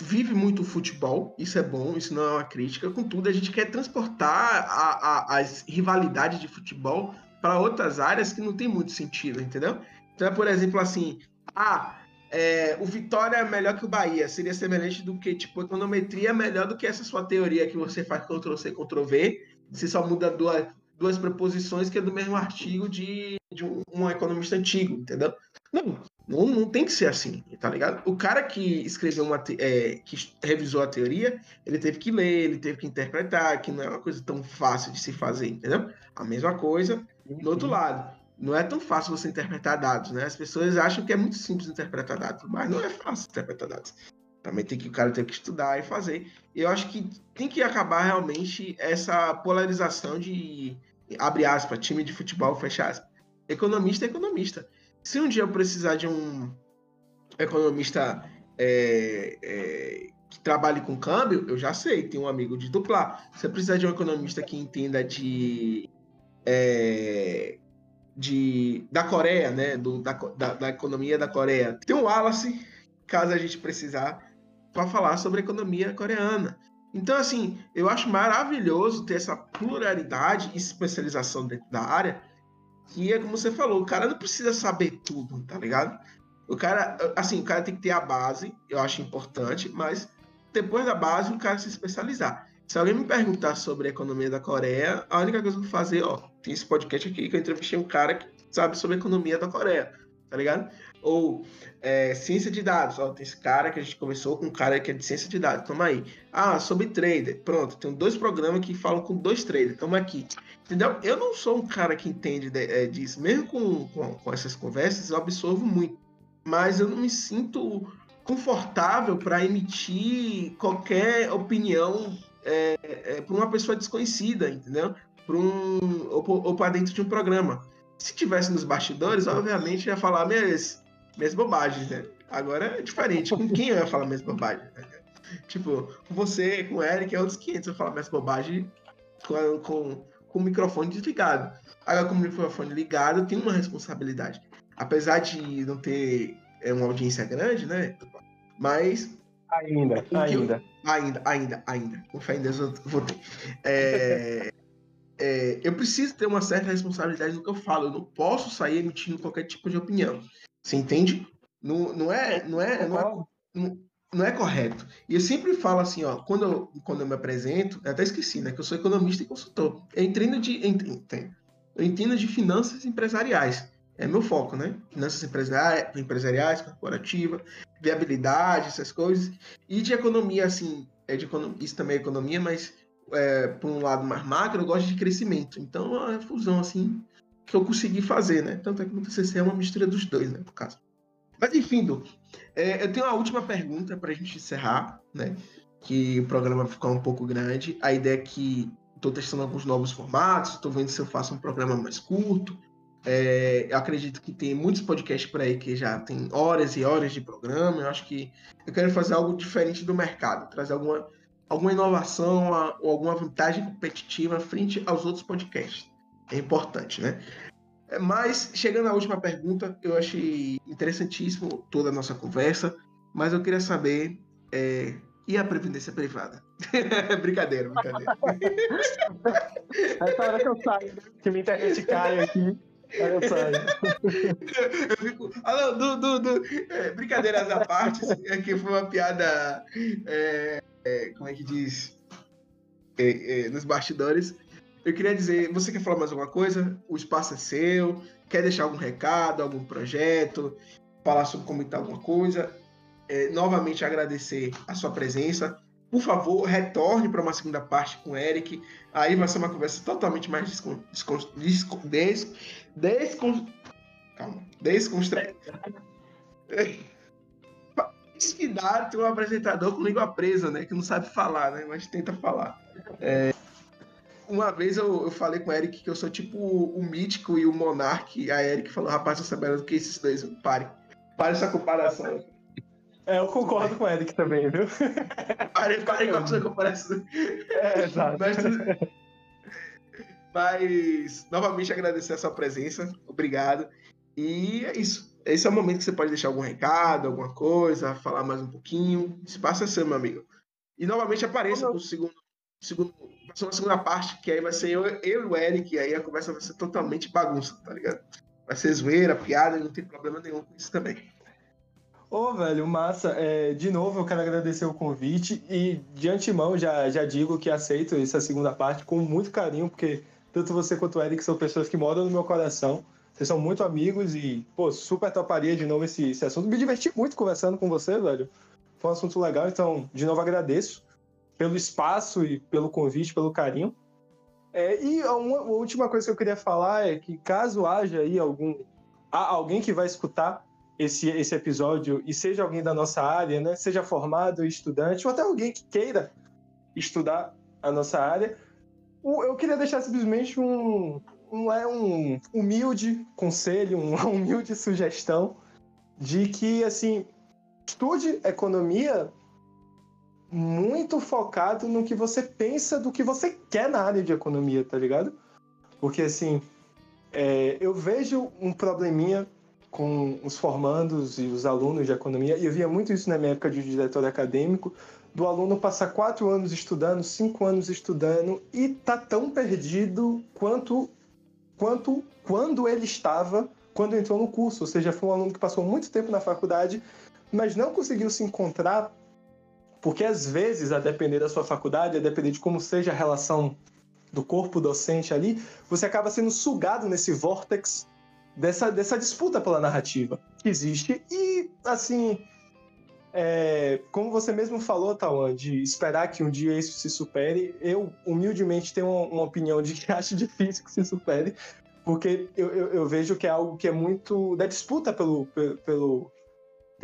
vive muito o futebol, isso é bom, isso não é uma crítica. Contudo, a gente quer transportar a, a, as rivalidades de futebol para outras áreas que não tem muito sentido, entendeu? Então, por exemplo, assim, ah, é, o Vitória é melhor que o Bahia, seria semelhante do que, tipo, econometria é melhor do que essa sua teoria que você faz Ctrl-C, Ctrl-V, você só muda duas, duas preposições que é do mesmo artigo de, de um, economista antigo, entendeu? Não, não, não tem que ser assim, tá ligado? O cara que escreveu uma. É, que revisou a teoria, ele teve que ler, ele teve que interpretar, que não é uma coisa tão fácil de se fazer, entendeu? A mesma coisa do outro lado. Não é tão fácil você interpretar dados, né? As pessoas acham que é muito simples interpretar dados, mas não é fácil interpretar dados. Também tem que o cara tem que estudar e fazer. E eu acho que tem que acabar realmente essa polarização de abre aspas, time de futebol, fecha aspas. Economista é economista. Se um dia eu precisar de um economista é, é, que trabalhe com câmbio, eu já sei, tem um amigo de duplar. Se eu precisar de um economista que entenda de, é, de, da Coreia, né? Do, da, da, da, economia da Coreia. Tem o Wallace, caso a gente precisar, para falar sobre economia coreana. Então, assim, eu acho maravilhoso ter essa pluralidade e especialização dentro da área, que é como você falou, o cara não precisa saber tudo, tá ligado? O cara, assim, o cara tem que ter a base, eu acho importante, mas depois da base, o cara se especializar. Se alguém me perguntar sobre a economia da Coreia, a única coisa que eu vou fazer, ó, tem esse podcast aqui que eu entrevistei um cara que sabe sobre a economia da Coreia, tá ligado? Ou é, ciência de dados, ó, tem esse cara que a gente conversou com um cara que é de ciência de dados, toma aí. Ah, sobre trader, pronto, tem dois programas que falam com dois traders, toma aqui. Entendeu? Eu não sou um cara que entende de, é, disso, mesmo com, com, com essas conversas, eu absorvo muito, mas eu não me sinto confortável para emitir qualquer opinião é, é, para uma pessoa desconhecida, entendeu? Para um ou, ou para dentro de um programa. Se tivesse nos bastidores, obviamente ia falar minhas, minhas bobagens, né? Agora é diferente. Com quem eu ia falar minhas bobagens? Né? Tipo, com você, com o Eric, é outros 500 eu falar minhas bobagens com, com, com o microfone desligado. Agora, com o microfone ligado, eu tenho uma responsabilidade. Apesar de não ter é, uma audiência grande, né? Mas Ainda, ainda. Eu, ainda, ainda, ainda. Com fé em Deus eu vou ter. É, é, eu preciso ter uma certa responsabilidade no que eu falo. Eu não posso sair emitindo qualquer tipo de opinião. Você entende? Não, não, é, não, é, não, é, não, não é correto. E eu sempre falo assim, ó, quando eu, quando eu me apresento, eu até esqueci, né? Que eu sou economista e consultor. Eu entendo de, entendo, eu entendo de finanças empresariais é meu foco, né? Finanças empresariais, empresariais corporativa, viabilidade, essas coisas. E de economia, assim, é de economia, isso também é economia, mas é, por um lado mais macro, eu gosto de crescimento. Então, é uma fusão, assim, que eu consegui fazer, né? Tanto é que no TCC é uma mistura dos dois, né? Por caso. Mas, enfim, Du, é, eu tenho uma última pergunta para a gente encerrar, né? Que o programa ficou um pouco grande. A ideia é que estou testando alguns novos formatos, estou vendo se eu faço um programa mais curto, é, eu acredito que tem muitos podcasts por aí que já tem horas e horas de programa. Eu acho que eu quero fazer algo diferente do mercado, trazer alguma, alguma inovação ou alguma vantagem competitiva frente aos outros podcasts. É importante, né? É, mas, chegando à última pergunta, eu achei interessantíssimo toda a nossa conversa, mas eu queria saber é, e a previdência privada? brincadeira, brincadeira. Essa hora que eu saio, que minha internet cai aqui. Eu eu fico. Ah, não. É, brincadeiras à parte, aqui é foi uma piada. É, é, como é que diz? É, nos bastidores. Eu queria dizer, você quer falar mais alguma coisa? O espaço é seu. Quer deixar algum recado, algum projeto? Falar sobre comentar alguma coisa? É, novamente agradecer a sua presença. Por favor, retorne para uma segunda parte com o Eric. Aí vai ser uma conversa totalmente mais descon, descon, descon, des, descon, calma, descontraída. que dá ter um apresentador com língua presa, né? Que não sabe falar, né? Mas tenta falar. É, uma vez eu, eu, falei com o Eric que eu sou tipo o mítico e o monarque. A Eric falou, rapaz, eu sabendo do que esses dois. Pare. Pare essa comparação. É, eu concordo com o Eric também, viu? Pare, pare com a sua comparação. É, exato. Mas, mas, novamente, agradecer a sua presença. Obrigado. E é isso. Esse é o momento que você pode deixar algum recado, alguma coisa, falar mais um pouquinho. Espaço é seu, meu amigo. E novamente apareça no segundo, segundo, uma segunda parte, que aí vai ser eu, eu e o Eric, e aí a conversa vai ser totalmente bagunça, tá ligado? Vai ser zoeira, piada, não tem problema nenhum com isso também. Ô, oh, velho, massa. É, de novo, eu quero agradecer o convite e de antemão já, já digo que aceito essa segunda parte com muito carinho, porque tanto você quanto o Eric são pessoas que moram no meu coração. Vocês são muito amigos e, pô, super toparia de novo esse, esse assunto. Me diverti muito conversando com você, velho. Foi um assunto legal, então, de novo, agradeço pelo espaço e pelo convite, pelo carinho. É, e uma, a última coisa que eu queria falar é que caso haja aí algum alguém que vai escutar esse, esse episódio e seja alguém da nossa área, né? Seja formado, estudante, ou até alguém que queira estudar a nossa área, eu queria deixar simplesmente um, um, é um humilde conselho, uma humilde sugestão de que, assim, estude economia muito focado no que você pensa do que você quer na área de economia, tá ligado? Porque, assim, é, eu vejo um probleminha com os formandos e os alunos de economia, e eu via muito isso na minha época de diretor acadêmico, do aluno passar quatro anos estudando, cinco anos estudando, e tá tão perdido quanto, quanto quando ele estava quando entrou no curso. Ou seja, foi um aluno que passou muito tempo na faculdade, mas não conseguiu se encontrar, porque às vezes, a depender da sua faculdade, a depender de como seja a relação do corpo docente ali, você acaba sendo sugado nesse vórtex dessa, dessa disputa pela narrativa que existe. E, assim, é, como você mesmo falou, Tawan, de esperar que um dia isso se supere, eu humildemente tenho uma, uma opinião de que acho difícil que se supere, porque eu, eu, eu, vejo que é algo que é muito da disputa pelo, pelo,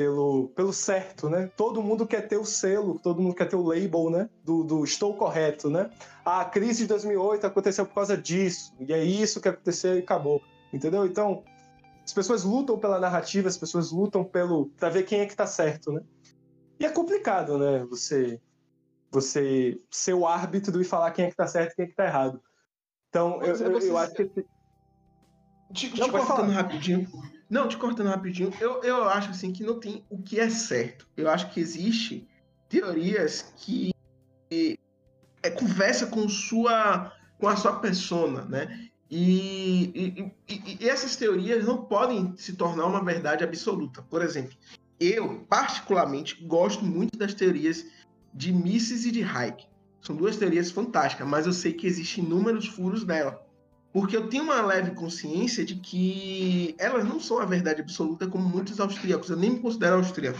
pelo, pelo certo, né? Todo mundo quer ter o selo, todo mundo quer ter o label, né? Do, do estou correto, né? A crise de 2008 aconteceu por causa disso, e é isso que aconteceu e acabou. Entendeu? Então, as pessoas lutam pela narrativa, as pessoas lutam pelo para ver quem é que tá certo, né? E é complicado, né? Você você ser o árbitro e falar quem é que tá certo e quem é que tá errado. Então, eu, eu, eu, acho que esse... te, te cortando rapidinho. Não, te cortando rapidinho. Eu, eu acho assim que não tem o que é certo. Eu acho que existe teorias que é, conversa com sua com a sua persona, né? E, e, e, e, essas teorias não podem se tornar uma verdade absoluta. Por exemplo, eu, particularmente, gosto muito das teorias de Mises e de Hayek. São duas teorias fantásticas, mas eu sei que existem inúmeros furos nela. Porque eu tenho uma leve consciência de que elas não são a verdade absoluta como muitos austríacos. Eu nem me considero austríaco.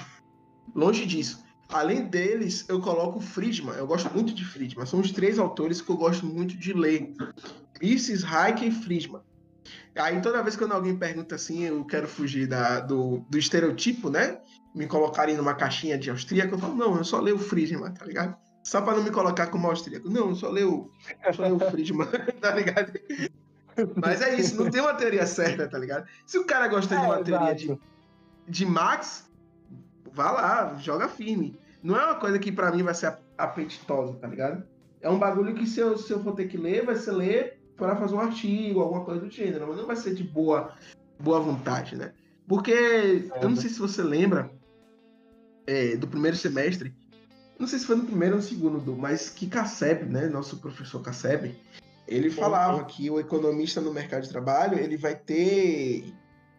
Longe disso. Além deles, eu coloco Friedman. Eu gosto muito de Friedman. São os três autores que eu gosto muito de ler. Mises, Hayek e Friedman. Aí toda vez que alguém pergunta assim, eu quero fugir da, do, do estereotipo, né? Me colocarem numa caixinha de austríaco, eu falo, não, eu só leio Friedman, tá ligado? Só para não me colocar como austríaco. Não, eu só leio, só leio Friedman, tá ligado? Mas é isso, não tem uma teoria certa, tá ligado? Se o cara gosta é, de uma teoria de, de Max, vá lá, joga firme. Não é uma coisa que para mim vai ser apetitosa, tá ligado? É um bagulho que se eu, se eu for ter que ler, vai ser ler para fazer um artigo, alguma coisa do gênero, mas não vai ser de boa, boa vontade, né? Porque eu não sei se você lembra é, do primeiro semestre, não sei se foi no primeiro ou no segundo, mas que Casseb, né, nosso professor Casseb, ele falava que o economista no mercado de trabalho ele vai ter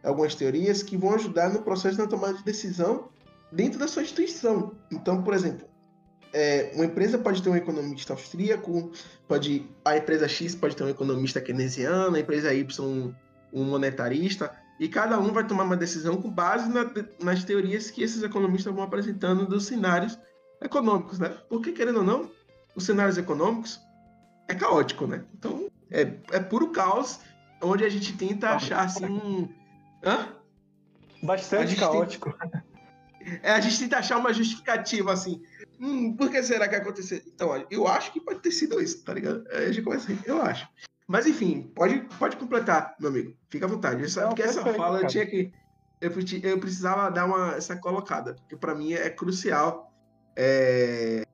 algumas teorias que vão ajudar no processo da tomada de decisão dentro da sua instituição. Então, por exemplo, é, uma empresa pode ter um economista austríaco, pode a empresa X pode ter um economista keynesiano, a empresa Y um monetarista, e cada um vai tomar uma decisão com base na, nas teorias que esses economistas vão apresentando dos cenários econômicos, né? Porque, querendo ou não, os cenários econômicos é caótico, né? Então, é, é puro caos, onde a gente tenta achar, assim, um... Hã? Bastante caótico. Tenta... É, a gente tenta achar uma justificativa, assim. Hum, por que será que aconteceu? Então, olha, eu acho que pode ter sido isso, tá ligado? Aí a gente começa assim, eu acho. Mas enfim, pode, pode completar, meu amigo. Fica à vontade. Essa, Não, porque essa fala cara. eu tinha que. Eu, eu precisava dar uma, essa colocada, porque para mim é crucial. É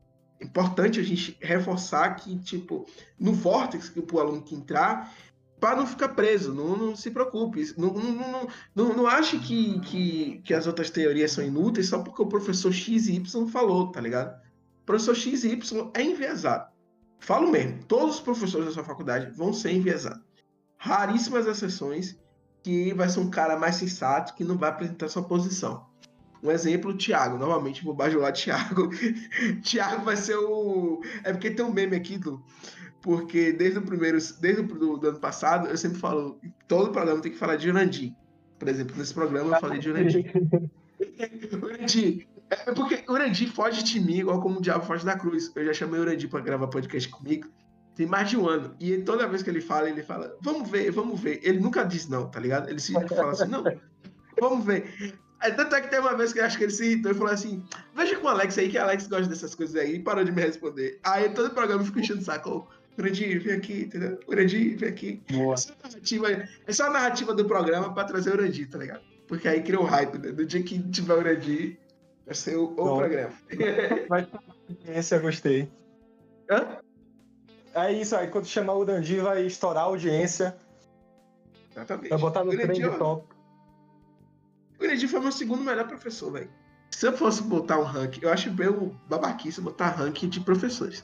importante a gente reforçar que, tipo, no vórtice que o aluno que entrar, para não ficar preso, não, não se preocupe. Não, não, não, não, ache que, que, que as outras teorias são inúteis só porque o professor X e Y falou, tá ligado? O professor X e Y é enviesado. Falo mesmo, todos os professores da sua faculdade vão ser enviesados. Raríssimas exceções que vai ser um cara mais sensato que não vai apresentar sua posição. Um exemplo, o Thiago. Novamente, vou bajular Thiago. Thiago vai ser o. É porque tem um meme aqui do porque desde o primeiro, desde o do, do ano passado, eu sempre falo, todo programa tem que falar de Urandi. Por exemplo, nesse programa eu falei de Urandi. Urandi, é porque Urandi foge de mim, igual como o diabo foge da cruz. Eu já chamei Urandi para gravar podcast comigo. Tem mais de um ano. E toda vez que ele fala, ele fala, vamos ver, vamos ver. Ele nunca diz não, tá ligado? Ele sempre fala assim, não, vamos ver. É, tanto é que tem uma vez que eu acho que ele se irritou e falou assim: Veja com o Alex aí, que o Alex gosta dessas coisas aí, e parou de me responder. Aí todo o programa eu fico enchendo o saco. Urandir, vem aqui, entendeu? Urandir, vem aqui. Boa. Essa, narrativa, essa é a narrativa do programa pra trazer o Urandir, tá ligado? Porque aí cria um hype, né? Do dia que tiver o Urandir, vai ser o, o programa. Vai esse eu gostei. Hã? É isso, aí quando chamar o Dandi vai estourar a audiência. Exatamente. Vai botar no trem de top. O Grandi foi meu segundo melhor professor, velho. Se eu fosse botar um ranking, eu acho bem babaquice botar ranking de professores.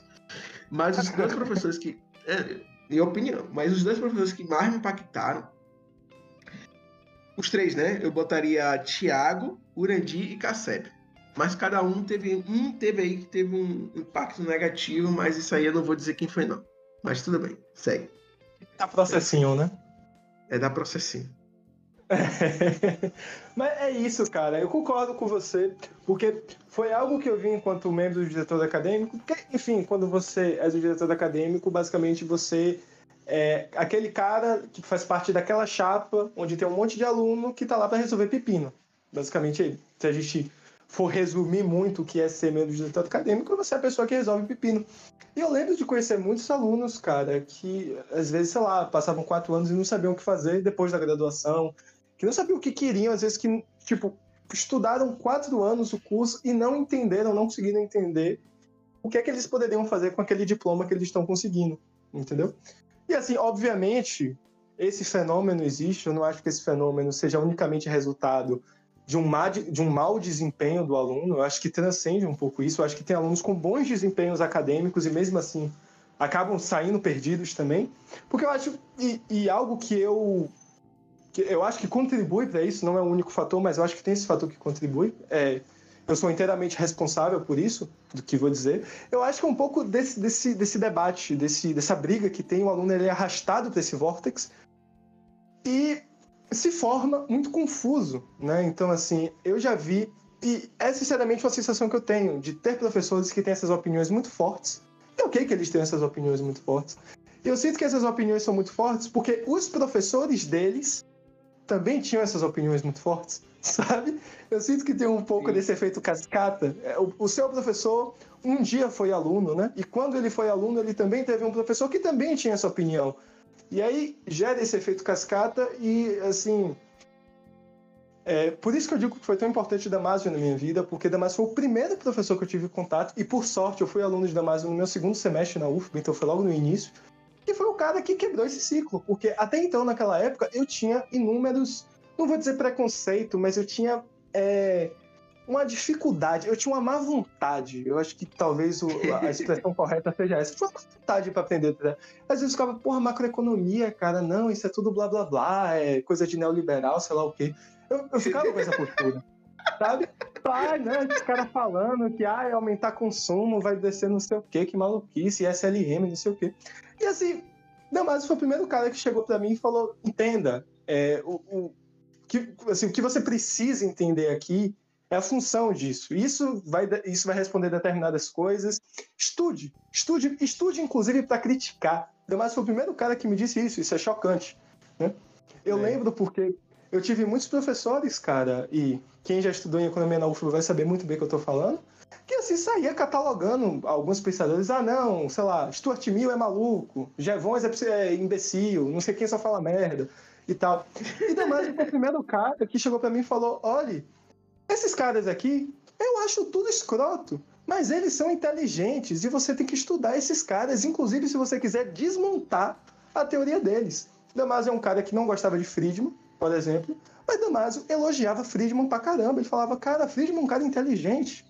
Mas os dois professores que. É, minha opinião, mas os dois professores que mais me impactaram. Os três, né? Eu botaria Tiago, Urandi e Cassep. Mas cada um teve. Um teve aí que teve um impacto negativo, mas isso aí eu não vou dizer quem foi, não. Mas tudo bem, segue. Dá processinho, né? É da processinho. Mas é isso, cara. Eu concordo com você, porque foi algo que eu vi enquanto membro do diretor acadêmico. Porque, enfim, quando você é do diretor acadêmico, basicamente você é aquele cara que faz parte daquela chapa onde tem um monte de aluno que tá lá para resolver pepino. Basicamente, se a gente for resumir muito o que é ser membro do diretor acadêmico, você é a pessoa que resolve pepino. E eu lembro de conhecer muitos alunos, cara, que às vezes, sei lá, passavam quatro anos e não sabiam o que fazer depois da graduação, que não sabiam o que queriam, às vezes que, tipo, estudaram quatro anos o curso e não entenderam, não conseguiram entender o que é que eles poderiam fazer com aquele diploma que eles estão conseguindo, entendeu? E assim, obviamente, esse fenômeno existe, eu não acho que esse fenômeno seja unicamente resultado de um, má, de um mau desempenho do aluno, eu acho que transcende um pouco isso, eu acho que tem alunos com bons desempenhos acadêmicos e mesmo assim acabam saindo perdidos também, porque eu acho, e, e algo que eu eu acho que contribui para isso, não é o único fator, mas eu acho que tem esse fator que contribui. É, eu sou inteiramente responsável por isso, do que vou dizer. Eu acho que é um pouco desse, desse, desse debate, desse, dessa briga que tem, o aluno ele é arrastado para esse vórtex e se forma muito confuso, né? Então, assim, eu já vi, e é sinceramente uma sensação que eu tenho, de ter professores que têm essas opiniões muito fortes. É ok que eles tenham essas opiniões muito fortes. E eu sinto que essas opiniões são muito fortes porque os professores deles também tinham essas opiniões muito fortes, sabe? Eu sinto que tem um pouco Sim. desse efeito cascata. É, o, o, seu professor um dia foi aluno, né? E quando ele foi aluno, ele também teve um professor que também tinha essa opinião. E aí gera esse efeito cascata e, assim... É, por isso que eu digo que foi tão importante Damásio na minha vida, porque Damásio foi o primeiro professor que eu tive contato, e por sorte eu fui aluno de Damásio no meu segundo semestre na UFB, então foi logo no início que foi o cara que quebrou esse ciclo. Porque até então, naquela época, eu tinha inúmeros. Não vou dizer preconceito, mas eu tinha é, uma dificuldade, eu tinha uma má vontade. Eu acho que talvez o, a expressão correta seja essa. Foi uma vontade para aprender. Né? Às vezes eu ficava, porra, macroeconomia, cara, não, isso é tudo blá blá blá, é coisa de neoliberal, sei lá o quê. Eu, eu ficava com essa postura. Sabe? Pai, né? Os caras falando que ah, aumentar consumo, vai descer não sei o quê, que maluquice, SLM, não sei o quê. E assim, Damasio foi o primeiro cara que chegou para mim e falou: entenda, é, o, o, que, assim, o que você precisa entender aqui é a função disso. Isso vai, isso vai responder determinadas coisas. Estude, estude, estude inclusive para criticar. Damasio foi o primeiro cara que me disse isso, isso é chocante. Né? Eu é. lembro porque eu tive muitos professores, cara, e quem já estudou em economia na UFBA vai saber muito bem o que eu estou falando que assim saía catalogando alguns pensadores. Ah, não, sei lá, Stuart Mill é maluco, Jevons é, é imbecil, não sei quem só fala merda e tal. E Damásio foi o primeiro cara que chegou para mim e falou: olha, esses caras aqui, eu acho tudo escroto. Mas eles são inteligentes e você tem que estudar esses caras, inclusive se você quiser desmontar a teoria deles. Damasio é um cara que não gostava de Friedman, por exemplo, mas Damasio elogiava Friedman pra caramba. Ele falava, cara, Friedman é um cara inteligente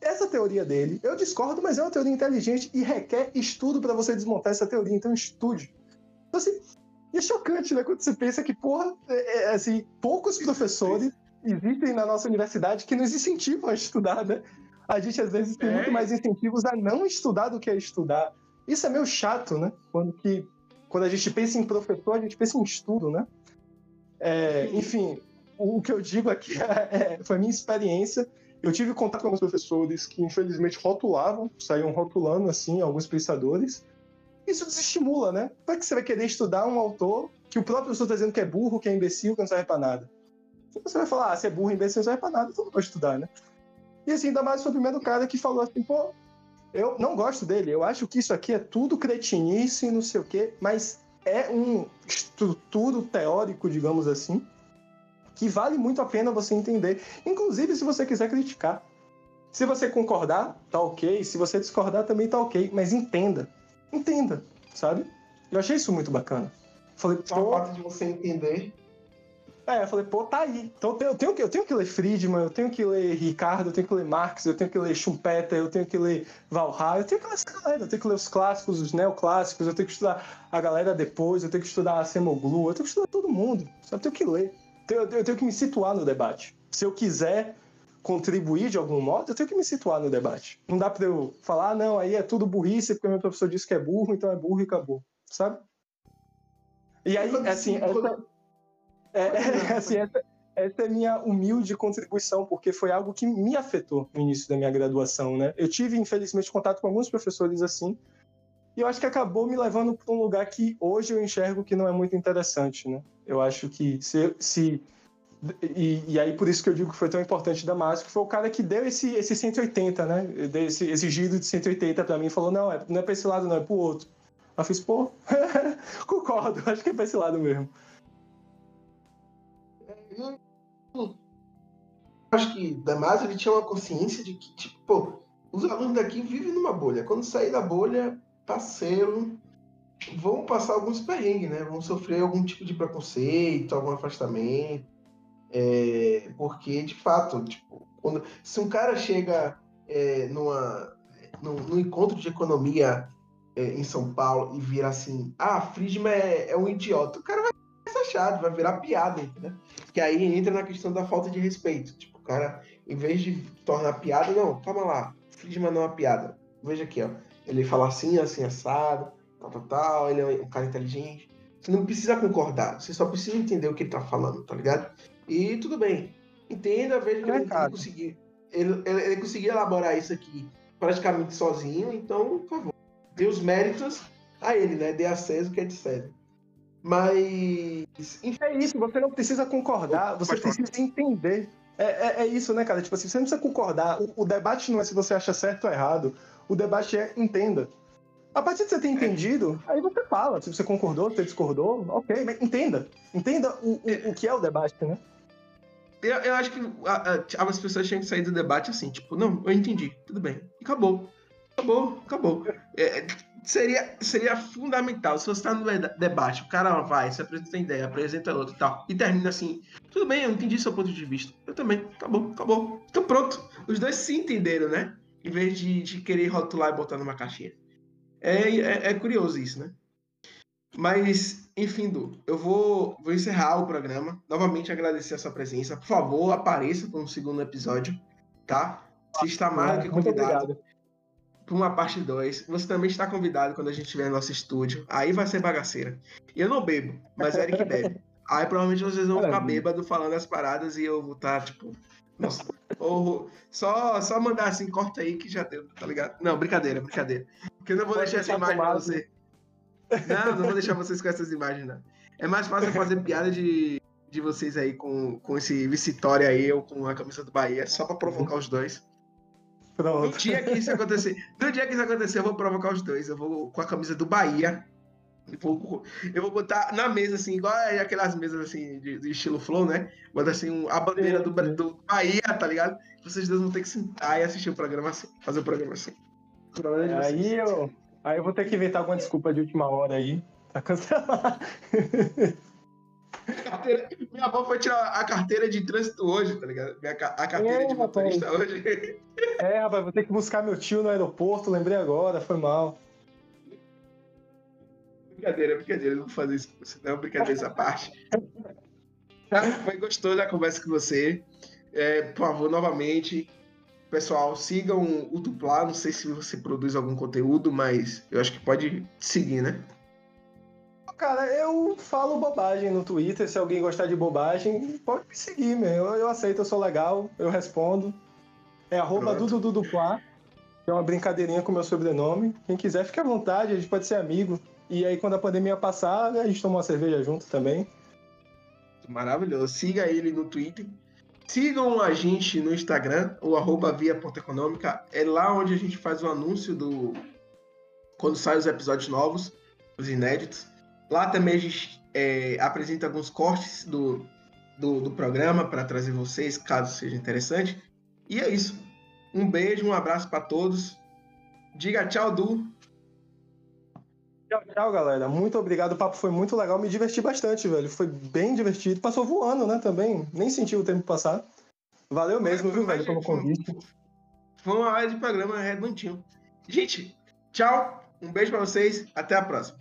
essa teoria dele, eu discordo, mas é uma teoria inteligente e requer estudo para você desmontar essa teoria, então estude. Então, assim, é chocante, né, quando você pensa que, porra, é, é, assim, poucos professores existem na nossa universidade que nos incentivam a estudar, né? A gente, às vezes, tem é. muito mais incentivos a não estudar do que a estudar. Isso é meio chato, né? Quando, que, quando a gente pensa em professor, a gente pensa em estudo, né? É, enfim, o que eu digo aqui é, foi a minha experiência eu tive contato com alguns professores que, infelizmente, rotulavam, saíam rotulando, assim, alguns pensadores. Isso desestimula, né? Como é que você vai querer estudar um autor que o próprio professor está dizendo que é burro, que é imbecil, que não serve para nada? Você vai falar, ah, se é burro, imbecil, não serve para nada, então não vou estudar, né? E assim, ainda mais foi o primeiro cara que falou assim, pô, eu não gosto dele, eu acho que isso aqui é tudo cretinice, não sei o quê, mas é um estrutura teórico, digamos assim, que vale muito a pena você entender, inclusive se você quiser criticar. Se você concordar, tá ok. Se você discordar, também tá ok. Mas entenda. Entenda. sabe? Eu achei isso muito bacana. Falei, Só o fato de você entender. É, eu falei, pô, tá aí. Então eu tenho, que, eu tenho que ler Friedman, eu tenho que ler Ricardo, eu tenho que ler Marx, eu tenho que ler Schumpeter, eu tenho que ler Valhalla, eu tenho que ler essa galera, eu tenho que ler os clássicos, os neoclássicos, eu tenho que estudar a galera depois, eu tenho que estudar a Semoglu, eu tenho que estudar todo mundo? Eu tenho que ler. Eu, eu tenho que me situar no debate. Se eu quiser contribuir de algum modo, eu tenho que me situar no debate. Não dá para eu falar, ah, não, aí é tudo burrice porque meu professor disse que é burro, então é burro e acabou, sabe? E aí, assim, essa, é, é, assim, essa, essa é minha humilde contribuição, porque foi algo que me afetou no início da minha graduação, né? Eu tive, infelizmente, contato com alguns professores assim, e eu acho que acabou me levando para um lugar que hoje eu enxergo que não é muito interessante, né? Eu acho que se, se e, e, aí por isso que eu digo que foi tão importante Damasco, que foi o cara que deu esse, esse 180, né? Deu esse, esse giro de 180 para mim, falou, não, é, não é para esse lado não, é para o outro. Eu fiz, pô, concordo, acho que é para esse lado mesmo. Eu acho que Damasco ele tinha uma consciência de que, tipo, pô, os alunos daqui vivem numa bolha. Quando sair da bolha, parceiro, vão passar alguns perrengues, né? Vão sofrer algum tipo de preconceito, algum afastamento é, porque, de fato, tipo, quando, se um cara chega é, numa, num, num, encontro de economia é, em São Paulo e vira assim, ah, Friedman é, é, um idiota, o cara vai ser achado, vai virar piada, entendeu? Que aí entra na questão da falta de respeito. Tipo, o cara, em vez de tornar piada, não, calma lá, Friedman não é uma piada. Veja aqui, ó. Ele fala assim, assim, assado, tal, tal, tal, ele é um cara inteligente. Você não precisa concordar, você só precisa entender o que ele tá falando, tá ligado? E tudo bem. Entenda, veja que é, ele, ele, conseguiu, ele, ele, ele conseguiu elaborar isso aqui praticamente sozinho, então, por favor, dê os méritos a ele, né? Dê a César o que é de César. Mas. É isso, você não precisa concordar, você precisa entender. É, é, é, isso, né, cara? Tipo assim, você não precisa concordar. O, o, debate não é se você acha certo ou errado. O debate é entenda. A partir de você ter entendido, aí você fala. Se você concordou, se você discordou, ok, mas entenda. Entenda o, o, o que é o debate, né? Eu, eu acho que a, a, as pessoas tinham que sair do debate assim, tipo, não, eu entendi, tudo bem. Acabou. Acabou, acabou. É, seria, seria fundamental se você está no debate, o cara vai, se apresenta ideia, apresenta outro e tal, e termina assim, tudo bem, eu entendi seu ponto de vista. Eu também, acabou, acabou. Então pronto. Os dois se entenderam, né? Em vez de, de querer rotular e botar numa caixinha. É, é, é curioso isso, né? Mas, enfim, Du, eu vou, vou encerrar o programa. Novamente agradecer a sua presença. Por favor, apareça para um segundo episódio, tá? Você está mais do que convidado para uma parte 2. Você também está convidado quando a gente estiver no nosso estúdio. Aí vai ser bagaceira. Eu não bebo, mas é Eric bebe. Aí provavelmente vocês vão ficar bêbados falando as paradas e eu vou estar, tá, tipo. Nossa, ou só, só mandar assim, corta aí que já deu, tá ligado? Não, brincadeira, brincadeira. Porque eu não vou deixar essa imagem pra você. Não, não vou deixar vocês com essas imagens, não. É mais fácil fazer piada de, de vocês aí com, com esse Vitória aí, ou com a camisa do Bahia, só pra provocar os dois. Pronto. No dia que isso acontecer, no dia que isso acontecer, eu vou provocar os dois. Eu vou com a camisa do Bahia. Eu vou, eu vou botar na mesa, assim, igual aquelas mesas assim, de, de estilo flow, né? Botar assim um, a bandeira do, do Bahia, tá ligado? Vocês dois vão ter que sentar e assistir o programa assim, fazer o programa assim. Aí eu. Aí eu vou ter que inventar alguma desculpa de última hora aí pra cancelar. Carteira, minha avó foi tirar a carteira de trânsito hoje, tá ligado? Minha, a carteira é, de motorista rapaz. hoje. É, rapaz, vou ter que buscar meu tio no aeroporto, lembrei agora, foi mal. Brincadeira, brincadeira, não vou fazer isso com você, não, brincadeira essa parte. Tá? Foi gostoso a conversa com você. É, por favor, novamente, Pessoal, sigam o Duplar. Não sei se você produz algum conteúdo, mas eu acho que pode seguir, né? Cara, eu falo bobagem no Twitter. Se alguém gostar de bobagem, pode me seguir, meu. Eu, eu aceito, eu sou legal, eu respondo. É arroba Dudududuplá, é uma brincadeirinha com meu sobrenome. Quem quiser, fique à vontade, a gente pode ser amigo. E aí, quando a pandemia passar, a gente toma uma cerveja junto também. Maravilhoso. Siga ele no Twitter, Sigam a gente no Instagram, o arroba via.econômica. É lá onde a gente faz o anúncio do. Quando saem os episódios novos, os inéditos. Lá também a gente é, apresenta alguns cortes do, do, do programa para trazer vocês, caso seja interessante. E é isso. Um beijo, um abraço para todos. Diga tchau, Du. Tchau. Tchau, galera. Muito obrigado. O papo foi muito legal. Me diverti bastante, velho. Foi bem divertido. Passou voando, né, também. Nem senti o tempo passar. Valeu mesmo, viu, velho, pelo convite. Foi uma hora de programa redondinho. Gente, tchau. Um beijo pra vocês. Até a próxima.